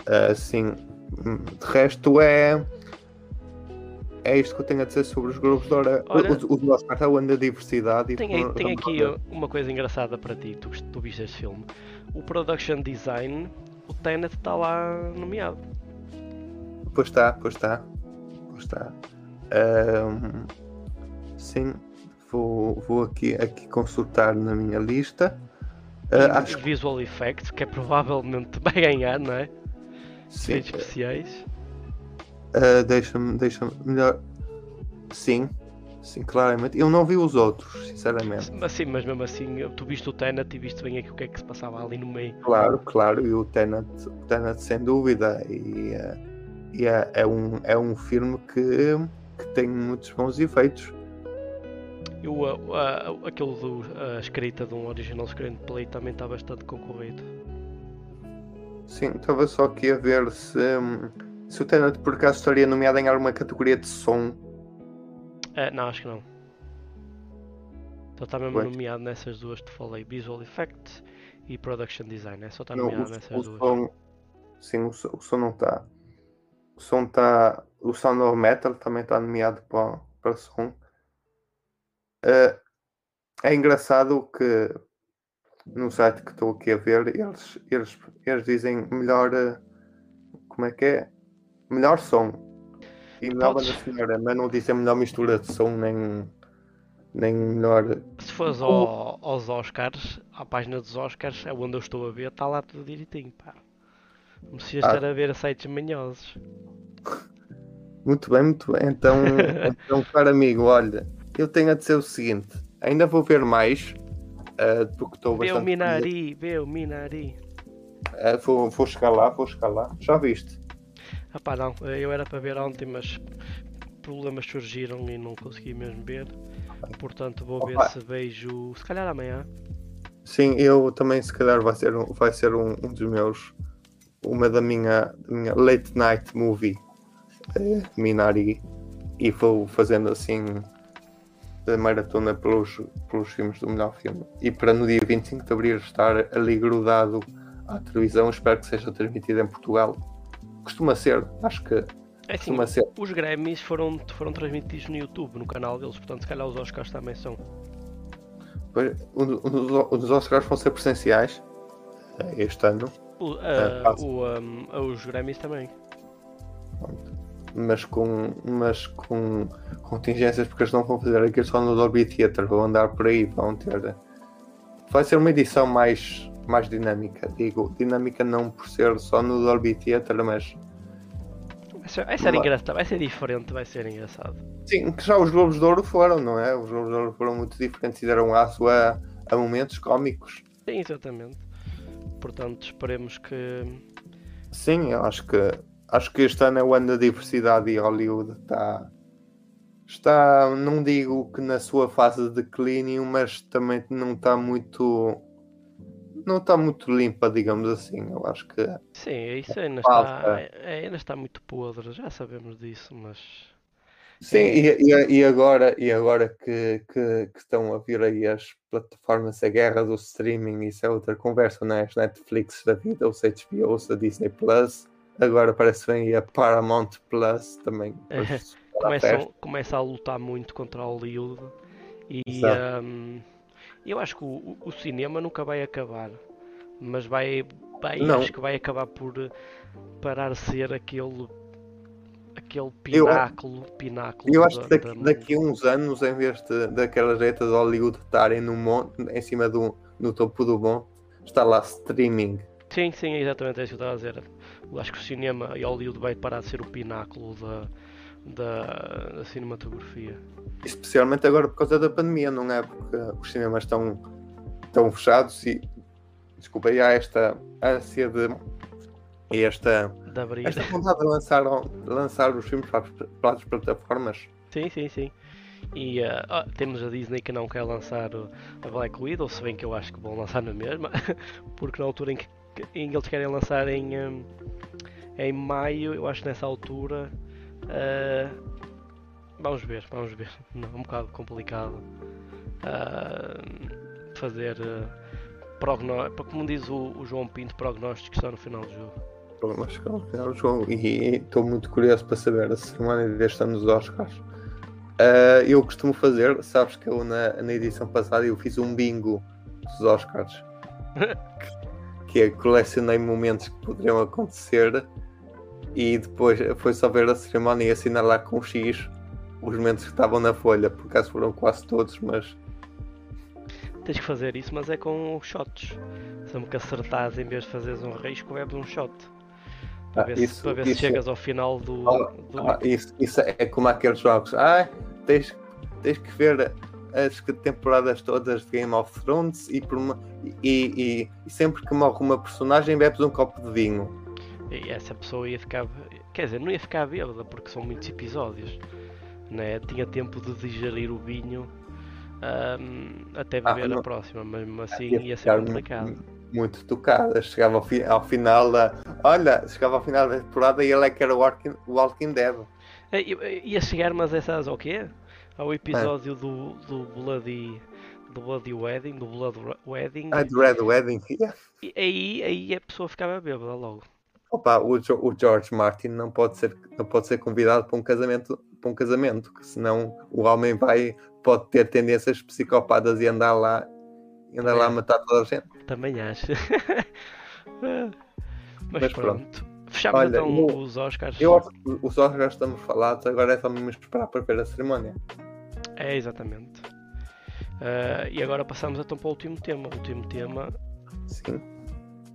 Uh, sim. De resto é é isto que eu tenho a dizer sobre os grupos de hora. Olha, os, os Oscars é o ano da diversidade. Tem, tem aqui uma coisa engraçada para ti, tu, tu viste este filme. O production design, o Tenet está lá nomeado. Pois está, pois está. Pois está. Um, sim, vou, vou aqui, aqui consultar na minha lista. Uh, acho... Visual Effects, que é provavelmente vai ganhar, não é? Sim. Efeitos especiais. Uh, deixa-me, deixa-me melhor. Sim, sim, claramente. Eu não vi os outros, sinceramente. Mas sim, mas mesmo assim, tu viste o Tenet e viste bem aqui o que é que se passava ali no meio. Claro, claro, e o Tenet, o Tenet sem dúvida. E, uh, e é, é, um, é um filme que, que tem muitos bons efeitos. E o, aquele do, a escrita de um original screenplay também está bastante concorrido. Sim, estava só aqui a ver se. Um, se o Tenet por acaso estaria nomeado em alguma categoria de som. É, não, acho que não. Então está mesmo nomeado nessas duas que te falei: Visual Effects e Production Design. É só está nomeado nessas o duas. Som, sim, o, o som não está. O som está. O Sound of Metal também está nomeado para, para som. Uh, é engraçado que no site que estou aqui a ver, eles, eles, eles dizem melhor. eh, Como é que é? Melhor som. E melhor Podes- banda sonora, mas não dizem melhor mistura de som, nem, nem melhor. Se fores ao- aos Oscars, à página dos Oscars, é onde eu estou a ver, está lá tudo direitinho, pá. Não precisas Ah. estar a ver sites manhosos. Muito bem, muito bem. Então, então caro amigo, olha, eu tenho a dizer o seguinte: ainda vou ver mais, eh, porque estou Vê o bastante. Minari, vê o Minari. Eh, vou, vou chegar lá, vou chegar lá. Já viste? Ah pá, não, eu era para ver ontem, mas problemas surgiram e não consegui mesmo ver. Portanto, vou ver Opa. se vejo, se calhar amanhã. Sim, eu também, se calhar, vai ser um, vai ser um, um dos meus. Uma da minha, da minha late night movie, eh, Minari, e vou fazendo assim a maratona pelos, pelos filmes do melhor filme. E para no dia 25 de abril estar ali grudado à televisão, espero que seja transmitido em Portugal. Costuma ser, acho que É assim, costuma ser. os Grammys foram, foram transmitidos no YouTube, no canal deles, portanto, se calhar os Oscars também são. Pois, Um, um um dos Oscars vão ser presenciais eh, este ano. O, ah, fácil. o, ah, os Grammys também. Mas com, mas com contingências, porque eles não vão fazer aquilo só no Dolby Theatre, vão andar por aí, vão ter. Vai ser uma edição mais, mais dinâmica, digo, dinâmica não por ser só no Dolby Theatre, mas Vai ser, vai ser engraçado, vai ser diferente, vai ser engraçado. sim, que já os Globos de Ouro foram, não é? Os Globos de Ouro foram muito diferentes e deram aço a, a momentos cómicos. Sim, exatamente. Portanto, esperemos que. Sim, eu acho que acho que este ano é o ano da diversidade e Hollywood está está, não digo que na sua fase de declínio, mas também não está muito não está muito limpa, digamos assim. Eu acho que Sim, isso ainda Falta. está, é- ainda está muito podre, já sabemos disso, mas. sim, e, e- e agora, e agora que, que, que estão a vir aí as plataformas, a guerra do streaming, isso é outra conversa, não é? As Netflix da vida, ou se HBO, ou se a Disney Plus, agora parece que vem aí a Paramount Plus também. à festa. começam, começa a lutar muito contra Hollywood e hum, eu acho que o, o cinema nunca vai acabar, mas vai, vai Não. acho que vai acabar por parar de ser aquele aquele Eu- pináculo, pináculo Eu acho da- que daqui, da- daqui a uns anos, em vez de, daquelas jeita de Hollywood estarem no monte, em cima do no topo do monte, está lá streaming. Sim, sim, é exatamente isso que eu estava a dizer. Eu acho que o cinema e Hollywood vai parar de ser o pináculo da, da, da cinematografia. Especialmente agora por causa da pandemia, não é? Porque os cinemas estão, estão fechados e desculpa, e há esta ânsia de e esta, De abrir. esta vontade de lançar, lançar os filmes para, para as plataformas. Sim, sim, sim. E ah, temos a Disney que não quer lançar a Black Widow, se bem que eu acho que vão lançar na mesma, porque na altura em que, em eles querem lançar em, hum, em maio, eu acho que nessa altura. ah, vamos ver, vamos ver. Não, é um bocado complicado ah, fazer. ah, progno- como diz o, o João Pinto, prognósticos só no final do jogo. Mas, ao João, e estou muito curioso para saber a cerimónia deste ano dos Oscars. Ah, eu costumo fazer, sabes que eu na, na edição passada eu fiz um bingo dos Oscars. que é colecionei momentos que poderiam acontecer e depois foi só ver a cerimónia e assinar lá com X os momentos que estavam na folha, por acaso foram quase todos, mas Tens que fazer isso, mas é com shots. Sempre que acertares, em vez de fazeres um risco, bebes um shot. Para Ah, ver, se, isso- para ver se isso- chegas ao final do. Ah, do- Ah, isso, isso é como aqueles jogos. Ah, tens, tens que ver as temporadas todas de Game of Thrones e, uma- e- e- sempre que morre uma personagem bebes um copo de vinho. E essa pessoa ia ficar. Quer dizer, não ia ficar bêbada porque são muitos episódios. Né? Tinha tempo de digerir o vinho ahm, até Ah, beber não- a próxima, mas mesmo assim Ia ia ser complicado. mu- Muito tocada. Chegava ao, fi- ao final da. Olha, chegava ao final da temporada e ele é que era o Walking, Walking Dead. Ia- chegar, mas essas ao quê? É. Ao episódio do, do Bloody. Do Bloody Wedding, do Blood Wedding. Ah, do Red Wedding. Yeah. E aí, aí a pessoa ficava bêbada logo. Opa, o, Jo- o George Martin não pode, ser, não pode ser convidado para um casamento, para para um casamento, que senão o homem vai, pode ter tendências psicopatas e andar lá, e andar é. lá a matar toda a gente. Também acho. Mas, Mas pronto. pronto. Fechamos Olha, então no, os Oscars. Eu, os Oscars estamos falados, agora é só mesmo esperar para ver a cerimónia. É, exatamente. Uh, e agora passamos então para o último tema. O último tema. Sim.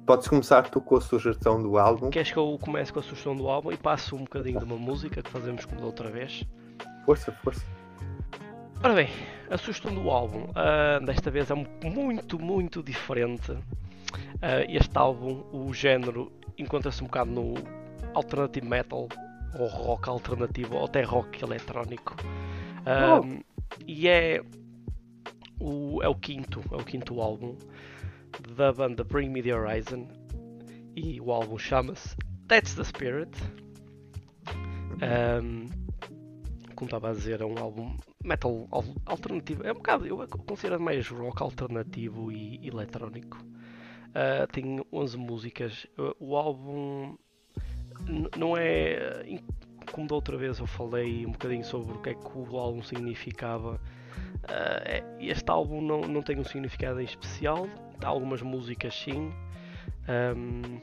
Podes começar tu com a sugestão do álbum. Queres que eu comece com a sugestão do álbum e passo um bocadinho de uma música que fazemos como da outra vez? Força, força. Ora bem, a sugestão do álbum uh, desta vez é muito, muito diferente. Uh, este álbum, o género encontra-se um bocado no alternative metal ou rock alternativo ou até rock eletrónico. Um, oh. E é o, é o quinto, é o quinto álbum da banda Bring Me The Horizon e o álbum chama-se That's The Spirit. Um, como estava a dizer, é um álbum metal alternativo. É um bocado, eu considero mais rock alternativo e eletrónico. Uh, tem 11 músicas. O álbum não é. Como da outra vez eu falei um bocadinho sobre o que é que o álbum significava. Uh, este álbum não, não tem um significado em especial. Há algumas músicas sim. Um,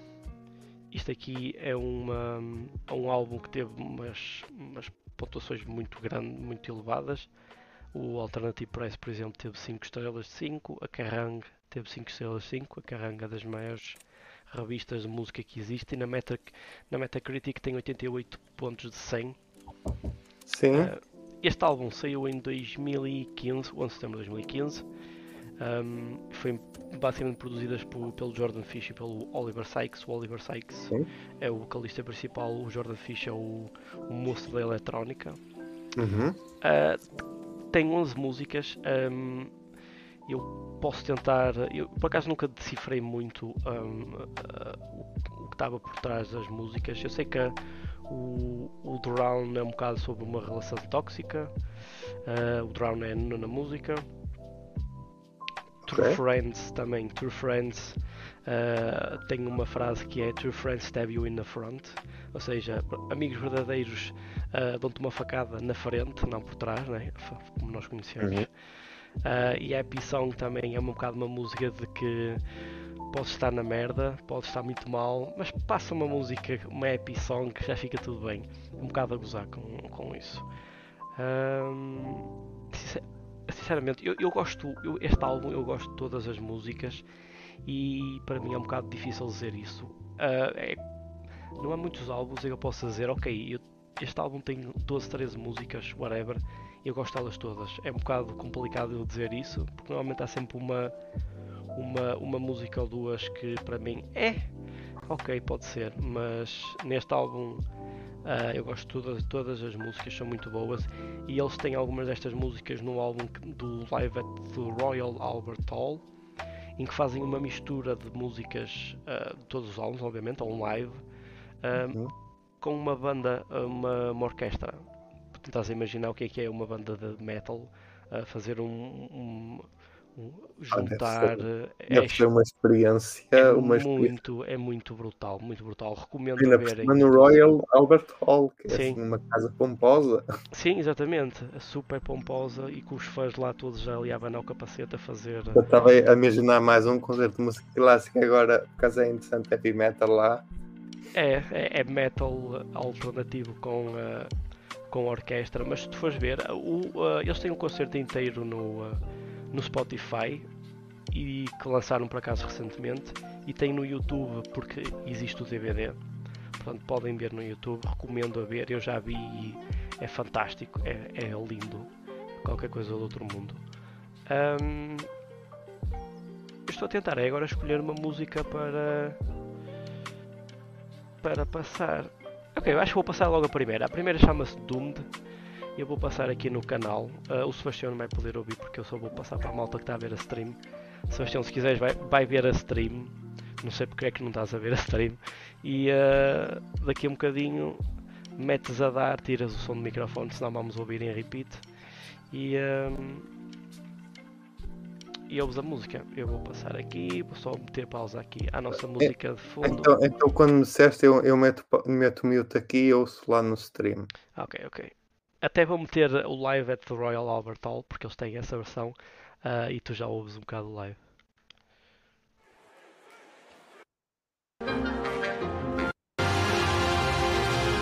isto aqui é, uma, é um álbum que teve umas, umas pontuações muito grandes, muito elevadas. O Alternative Press, por exemplo, teve 5 estrelas de 5. A Kerrang teve 5 estrelas 5, a carranga das maiores revistas de música que existem. Na, Meta, na Metacritic tem 88 pontos de 100. Sim. Uh, este álbum saiu em 2015, 11 de setembro de 2015. Um, foi basicamente produzidas por, pelo Jordan Fish e pelo Oliver Sykes. O Oliver Sykes Sim. é o vocalista principal, o Jordan Fish é o, o moço da eletrónica. Uhum. Uh, tem 11 músicas. Um, eu posso tentar. Eu por acaso nunca decifrei muito um, uh, o, que estava por trás das músicas. Eu sei que o, o Drown é um bocado sobre uma relação tóxica. Uh, o Drown é na música. True okay. Friends também. True Friends uh, tem uma frase que é True Friends stab you in the front. Ou seja, amigos verdadeiros uh, dão-te uma facada na frente, não por trás, né? como nós conhecemos. Uhum. Uh, e a Happy Song também é um bocado uma música de que pode estar na merda, pode estar muito mal, mas passa uma música, uma happy song que já fica tudo bem. Um bocado a gozar com, com isso. Um, sinceramente, eu, eu gosto, eu, este álbum eu gosto de todas as músicas e para mim é um bocado difícil dizer isso. Uh, é, não há muitos álbuns eu posso dizer, ok, eu, este álbum tem 12, 13 músicas, whatever, eu gosto delas todas. É um bocado complicado eu dizer isso, porque normalmente há sempre uma, uma, uma música ou duas que para mim é ok, pode ser, mas neste álbum uh, eu gosto de todas, todas as músicas, são muito boas e eles têm algumas destas músicas no álbum do Live at the Royal Albert Hall em que fazem uma mistura de músicas uh, de todos os álbuns, obviamente, ou um live, uh, uhum. com uma banda, uma, uma orquestra tentares imaginar o que é que é uma banda de metal a fazer um, um, um juntar. Ah, deve ser, deve ser uma experiência. É uma muito, é muito brutal, muito brutal. Recomendo verem. No Royal Albert Hall, que é assim, uma casa pomposa. Sim, exatamente. Super pomposa e com os fãs lá todos já ali a abanar o capacete a fazer. Eu estava a imaginar mais um concerto de música clássica agora, por causa é interessante heavy metal lá. É, é, é metal alternativo com. Uh, com a orquestra, mas se tu fores ver, o, uh, eles têm um concerto inteiro no, uh, no Spotify e que lançaram por acaso recentemente e tem no YouTube porque existe o DVD. Portanto, podem ver no YouTube, recomendo a ver, eu já vi e é fantástico, é, é lindo, qualquer coisa do outro mundo. Um, estou a tentar agora escolher uma música para para passar. Ok, eu acho que vou passar logo a primeira. A primeira chama-se Doomed. Eu vou passar aqui no canal. Uh, o Sebastião não vai poder ouvir porque eu só vou passar para a malta que está a ver a stream. Sebastião, se quiseres, vai, vai ver a stream. Não sei porque é que não estás a ver a stream. E uh, daqui a um bocadinho metes a dar, tiras o som do microfone, senão vamos ouvir em repeat. E. Uh, e ouves a música. Eu vou passar aqui, vou só meter pausa aqui à nossa é, música de fundo. Então, então quando me disseste, eu, eu meto, meto mute aqui e ouço lá no stream. Ok, ok. até vou meter o live at the Royal Albert Hall, porque eles têm essa versão, uh, e tu já ouves um bocado o live.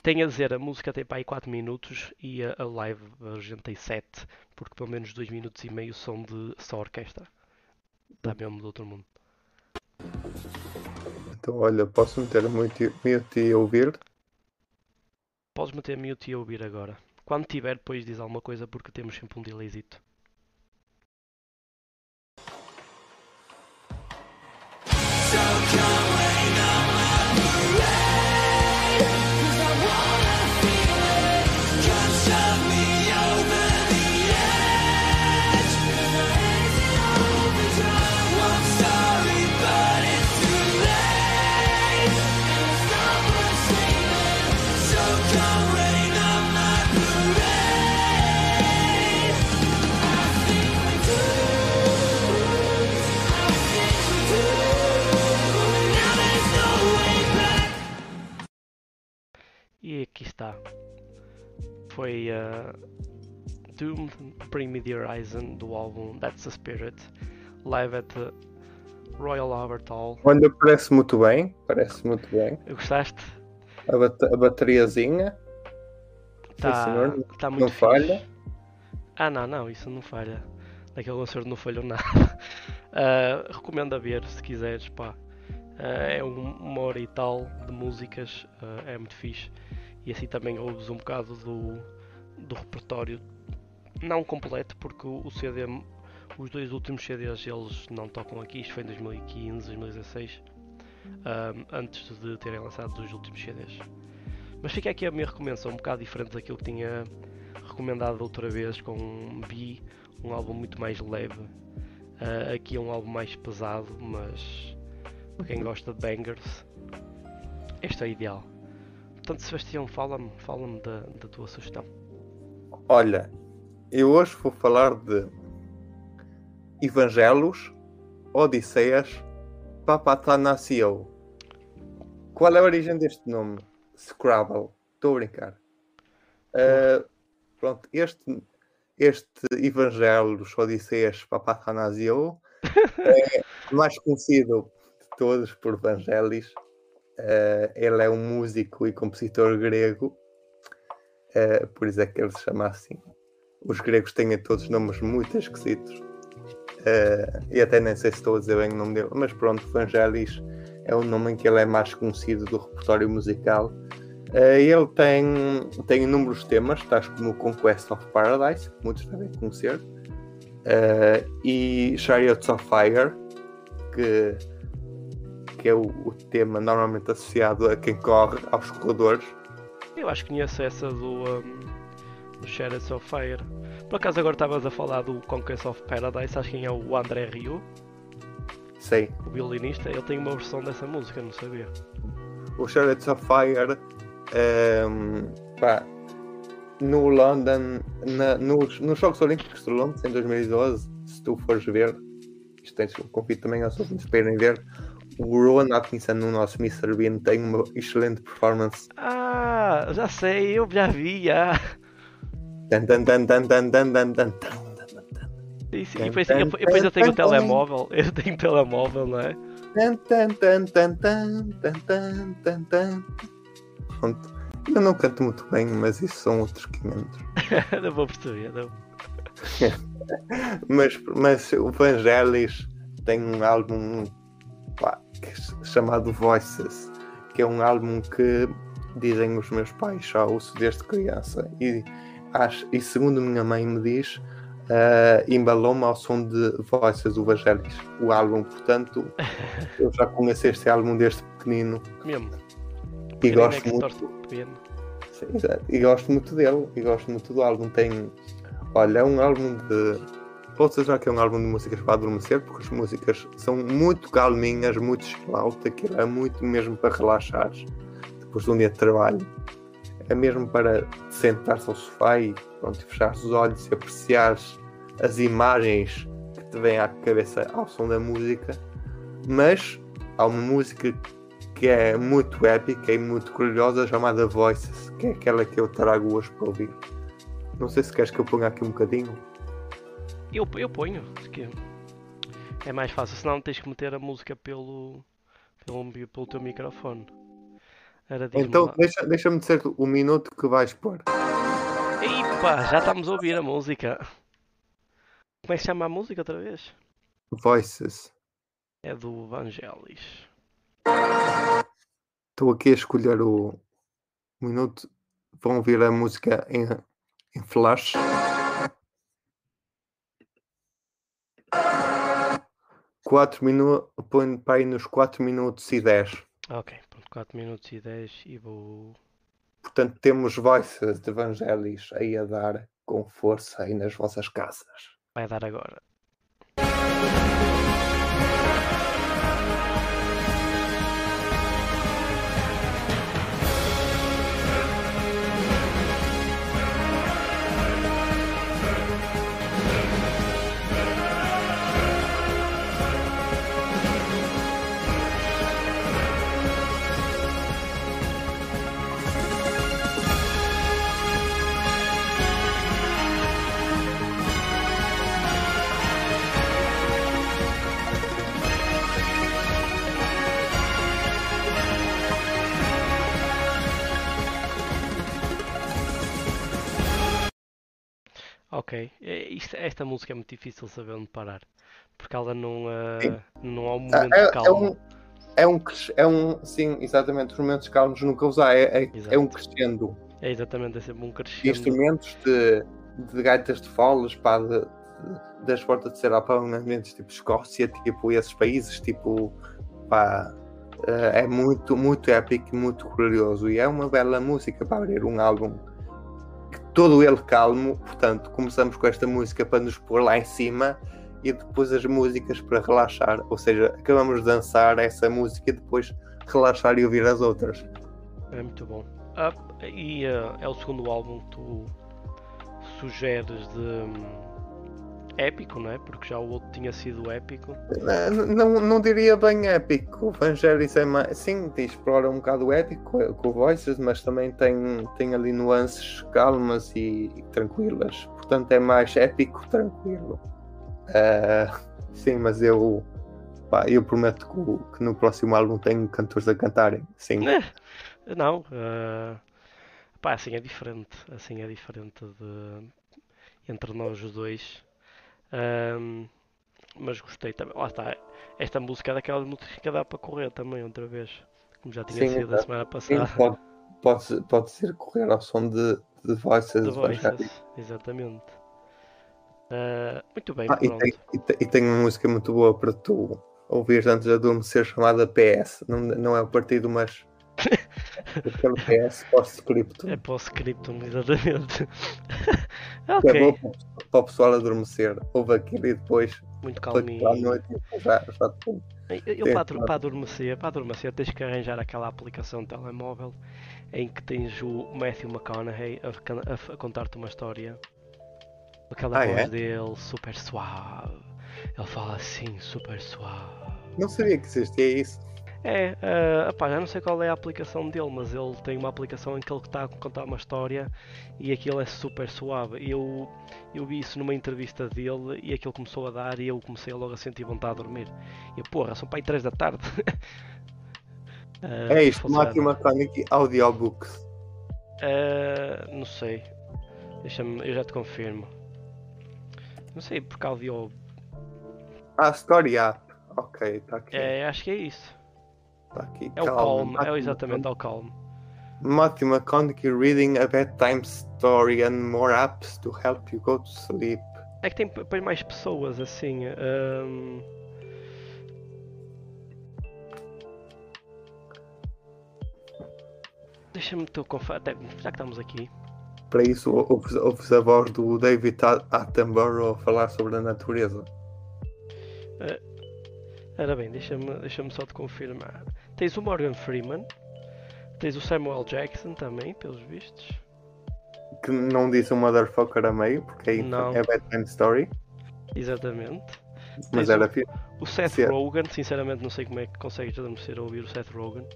Tem a dizer, a música tem para aí 4 minutos e a, a live version tem 7, porque pelo menos 2 minutos e meio são de só orquestra. Está mesmo do outro mundo. Então, olha, posso meter mute, mute e ouvir? Podes meter mute e ouvir agora. Quando tiver, depois diz alguma coisa, porque temos sempre um delayzito. E aqui está. Foi uh, Doom Bring Me the Horizon do álbum That's the Spirit, live at the Royal Albert Hall. Olha, parece muito bem, parece muito bem. Gostaste? A, bat a bateriazinha. Está tá muito não fixe. falha. Ah não, não, isso não falha. Naquele concerto não falhou nada. Uh, recomendo a ver se quiseres, pá. Uh, é um, uma hora e tal de músicas, uh, é muito fixe. E assim também ouves um bocado do, do repertório, não completo, porque o, CD, os dois últimos CDs eles não tocam aqui, isto foi em 2015, 2016, antes de terem lançado os últimos CDs. Mas fica aqui a minha recomendação, um bocado diferente daquilo que tinha recomendado outra vez com B, um álbum muito mais leve. Uh, aqui é um álbum mais pesado, mas para quem gosta de bangers, este é ideal. Portanto, Sebastião, fala-me fala da, da tua sugestão. Olha, eu hoje vou falar de Evangelos, Odisseias, Papatanasio. Qual é a origem deste nome? Scrabble. Estou a brincar. Uh, pronto, este, este Evangelos, Odisseias, Papatanasio é mais conhecido de todos por Evangelis. Uh, ele é um músico e compositor grego, uh, por isso é que ele se chama assim. Os gregos têm todos nomes muito esquisitos. Uh, e até nem sei se estou a dizer bem o nome dele, mas pronto, Evangelis é o nome em que ele é mais conhecido do repertório musical. ele tem, tem inúmeros temas, tais como Conquest of Paradise, que muitos devem conhecer, e Chariots of Fire, que que é o, o, tema normalmente associado a quem corre, aos corredores. Eu acho que conheço essa do, um, do Chariots of Fire. Por acaso agora estavas a falar do Conquest of Paradise, sabes quem é o André Rio? Sei. O violinista, ele tem uma versão dessa música, não sabia. O Chariots of Fire, um, pá, no London, na, nos, nos Jogos Olímpicos de Londres em 2012, se tu fores ver, isto tens convido também aos ouvintes para irem ver, o Rowan Atkinson no nosso Mr. Bean tem uma excelente performance. Ah, já sei, eu já vi, já. Dan, dan, dan, dan, dan, dan, dan, dan. E, sim, depois, eu, depois eu tenho o telemóvel, eu tenho o telemóvel, não é? Pronto. Eu não canto muito bem, mas isso são outros 500. não vou perceber, não. mas, mas o Vangelis tem um álbum chamado Voices, que é um álbum que dizem os meus pais já ouço desde criança. E, acho, e segundo minha mãe me diz uh, embalou-me ao som de Voices do Vangelis o álbum, portanto eu já conheci este álbum desde pequenino. Mesmo. E gosto muito Sim, e gosto muito dele e gosto muito do álbum. Tem olha, é um álbum de Posso dizer que é um álbum de músicas para adormecer, porque as músicas são muito calminhas, muito flauta, aquilo é muito mesmo para relaxar depois de um dia de trabalho. É mesmo para sentar-se ao sofá e pronto, fechar os olhos e apreciar as imagens que te vêm à cabeça ao som da música. Mas há uma música que é muito épica e muito curiosa chamada Voices, que é aquela que eu trago hoje para ouvir. Não sei se queres que eu ponha aqui um bocadinho. Eu, eu ponho, que é mais fácil, senão tens que meter a música pelo, pelo, pelo teu microfone. Então deixa, deixa-me dizer o minuto que vais pôr. Epa, já estamos a ouvir a música. Como é que se chama a música outra vez? Voices. É do Vangelis. Estou aqui a escolher o minuto. Vão ouvir a música em, em flash. 4 minutos, põe para aí nos 4 minutos e 10. Ok, pronto, 4 minutos e 10 e vou. Portanto, temos voices de Evangelis aí a dar com força aí nas vossas casas. Vai dar agora. Ok, é, isto, esta música é muito difícil saber onde parar, porque ela não, uh, não há um momento é, calmo. É um, é um, é um, sim, exatamente, os momentos calmos nunca usar, é, é, é um crescendo. É exatamente, é sempre um crescendo. Instrumentos de, de gaitas de foles, pá, de, de, das portas de ser para ambientes tipo Escócia, tipo esses países, tipo, pá, eh, é muito, muito épico, muito curioso e é uma bela música para abrir um álbum todo ele calmo, portanto, começamos com esta música para nos pôr lá em cima e depois as músicas para relaxar, ou seja, acabamos de dançar essa música e depois relaxar e ouvir as outras. É muito bom. Ah, e uh, é o segundo álbum que tu sugeres de épico, não é? Porque já o outro tinha sido épico. Não, não, não diria bem épico. O Vangelis é mais. Sim, explora um bocado épico com o Voices, mas também tem, tem ali nuances calmas e, e tranquilas. Portanto, é mais épico, tranquilo. Uh, sim, mas eu. Pá, eu prometo que, que, no próximo álbum tenho cantores a cantarem. Sim. Não. Uh, pá, assim é diferente. Assim é diferente de entre nós os dois. Um, mas gostei também. Lá está. Esta música é daquela música que dá para correr também outra vez. Como já tinha Sim, sido a semana passada. Sim, pode, pode, pode ser correr ao som de, de Voices. De voices exatamente. Uh, muito bem, ah, e, tem, e, tem, e, tem, uma música muito boa para tu ouvir antes de adormecer chamada PS. Não, não é o partido, mas Aquele PS pós-scriptum. É pós-scriptum, exatamente. ok. É bom para o pessoal adormecer. Houve aquilo e depois. Muito calminho. À noite, já, já eu, eu para, para, adormecer, para adormecer tens que arranjar aquela aplicação de telemóvel em que tens o Matthew McConaughey a, a, a contar-te uma história. Aquela ah, voz é? dele super suave. Ele fala assim, super suave. Não sabia que existia isso. É, uh, já não sei qual é a aplicação dele, mas ele tem uma aplicação em que ele está a contar uma história e aquilo é super suave. Eu, eu vi isso numa entrevista dele e aquilo começou a dar e eu comecei logo a sentir vontade de dormir. E porra, são para aí 3 da tarde. uh, é isto, Matthew McConaughey Audiobooks. Uh, não sei. Deixa-me, eu já te confirmo. Não sei porque audio. Ah, Story App. Ok, está aqui. É, acho que é isso. Tá aqui, é o Calm, é exatamente é o Calm. Matthew McConaughey reading a bedtime story and more apps to help you go to sleep. É que tem põe mais pessoas assim. Um... Deixa-me tu já que estamos aqui. Para isso, ouves, a voz do David Attenborough falar sobre a natureza. Uh, Ora bem, deixa-me deixa só te confirmar. Tens o Morgan Freeman, tens o Samuel Jackson também, pelos vistos. Que não disse o motherfucker a meio, porque é, não. é Batman Story. Exatamente. Mas tens era o, o Seth Sim. Rogen, sinceramente não sei como é que consegues adormecer a ouvir o Seth Rogen.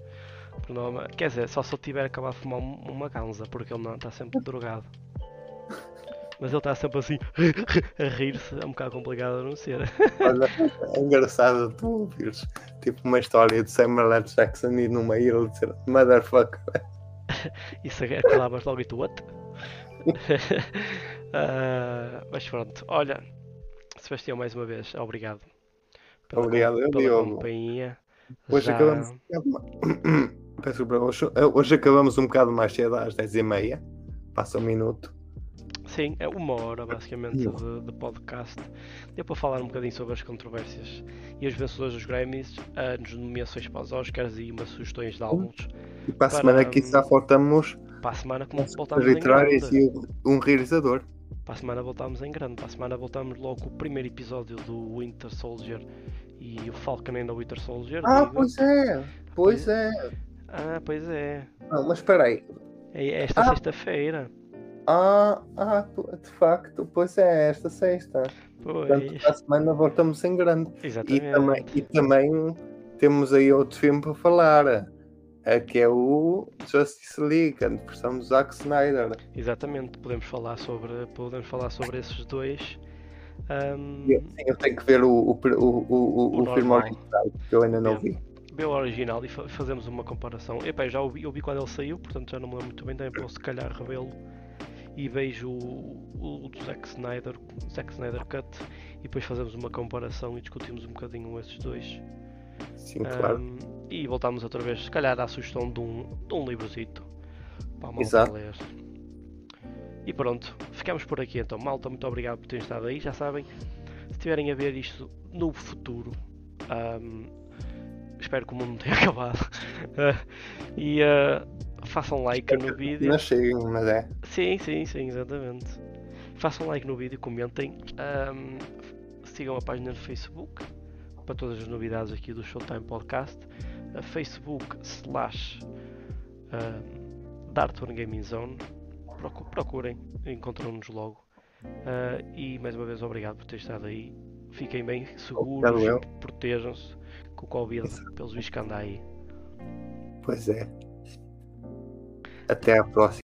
Quer dizer, só se eu tiver acabado de fumar uma ganza, porque ele não está sempre drogado. Mas ele está sempre assim a rir-se, é um bocado complicado a não ser. Olha, é engraçado tu ouvires tipo uma história de Samuel L. Jackson e meio ele dizer motherfucker. Isso é acabas logo e tu what? uh, mas pronto, olha, Sebastião, mais uma vez, obrigado. Pela, obrigado, eu, pela Diogo. companhia. Hoje Já- acabamos. Peço hoje, hoje acabamos um bocado mais cedo, às 10h30. Passa um minuto. Sim, é uma hora basicamente de, de podcast. Deu para falar um bocadinho sobre as controvérsias e os vencedores dos Grammys, as nomeações para os Oscars e umas sugestões de álbuns. E para a Para, semana aqui já faltamos Para a semana os voltamos grande. e um realizador. Para a semana voltamos em grande. Para a semana voltamos logo com o primeiro episódio do Winter Soldier e o Falcon the Winter Soldier. Ah, digo. pois é, pois é. Ah, pois é. Não, mas espera aí. É esta Ah. sexta-feira. Ah, ah, de facto, pois é, esta sexta. Portanto, Pois. para a semana voltamos em grande. E Exatamente. também, e também temos aí outro filme para falar. é Que é o Justice League, a versão do Zack Snyder. Exatamente. Podemos falar sobre, podemos falar sobre esses dois. Ahm, Eu, sim, eu tenho que ver o, o, o, o, o, filme original, que eu ainda não É. vi. ver o original e fa- fazemos uma comparação. Epá, já ouvi, eu vi quando ele saiu, portanto já não me lembro muito bem, também posso se calhar revê-lo e vejo o, o, do Zack Snyder, Zack Snyder Cut e depois fazemos uma comparação e discutimos um bocadinho esses dois. Sim, claro. Ahm, e voltamos outra vez, se calhar à sugestão de um, de um livrozito para a Exato. ler. E pronto, ficamos por aqui então. Malta, muito obrigado por terem estado aí. Já sabem, se estiverem a ver isto no futuro, ahm, espero que o mundo não tenha acabado. E ah, façam like no vídeo. Não cheguem, mas é. Sim, sim, sim, exatamente. Façam like no vídeo, comentem. ahm, sigam a página no Facebook para todas as novidades aqui do Showtime Podcast. A Facebook slash uh, Gaming Zone. Procu- Procurem, encontram-nos logo. Ah, e mais uma vez obrigado por ter estado aí. Fiquem bem seguros, protejam-se com o Covid pelos bichos que anda aí. Pois é. Até à próxima.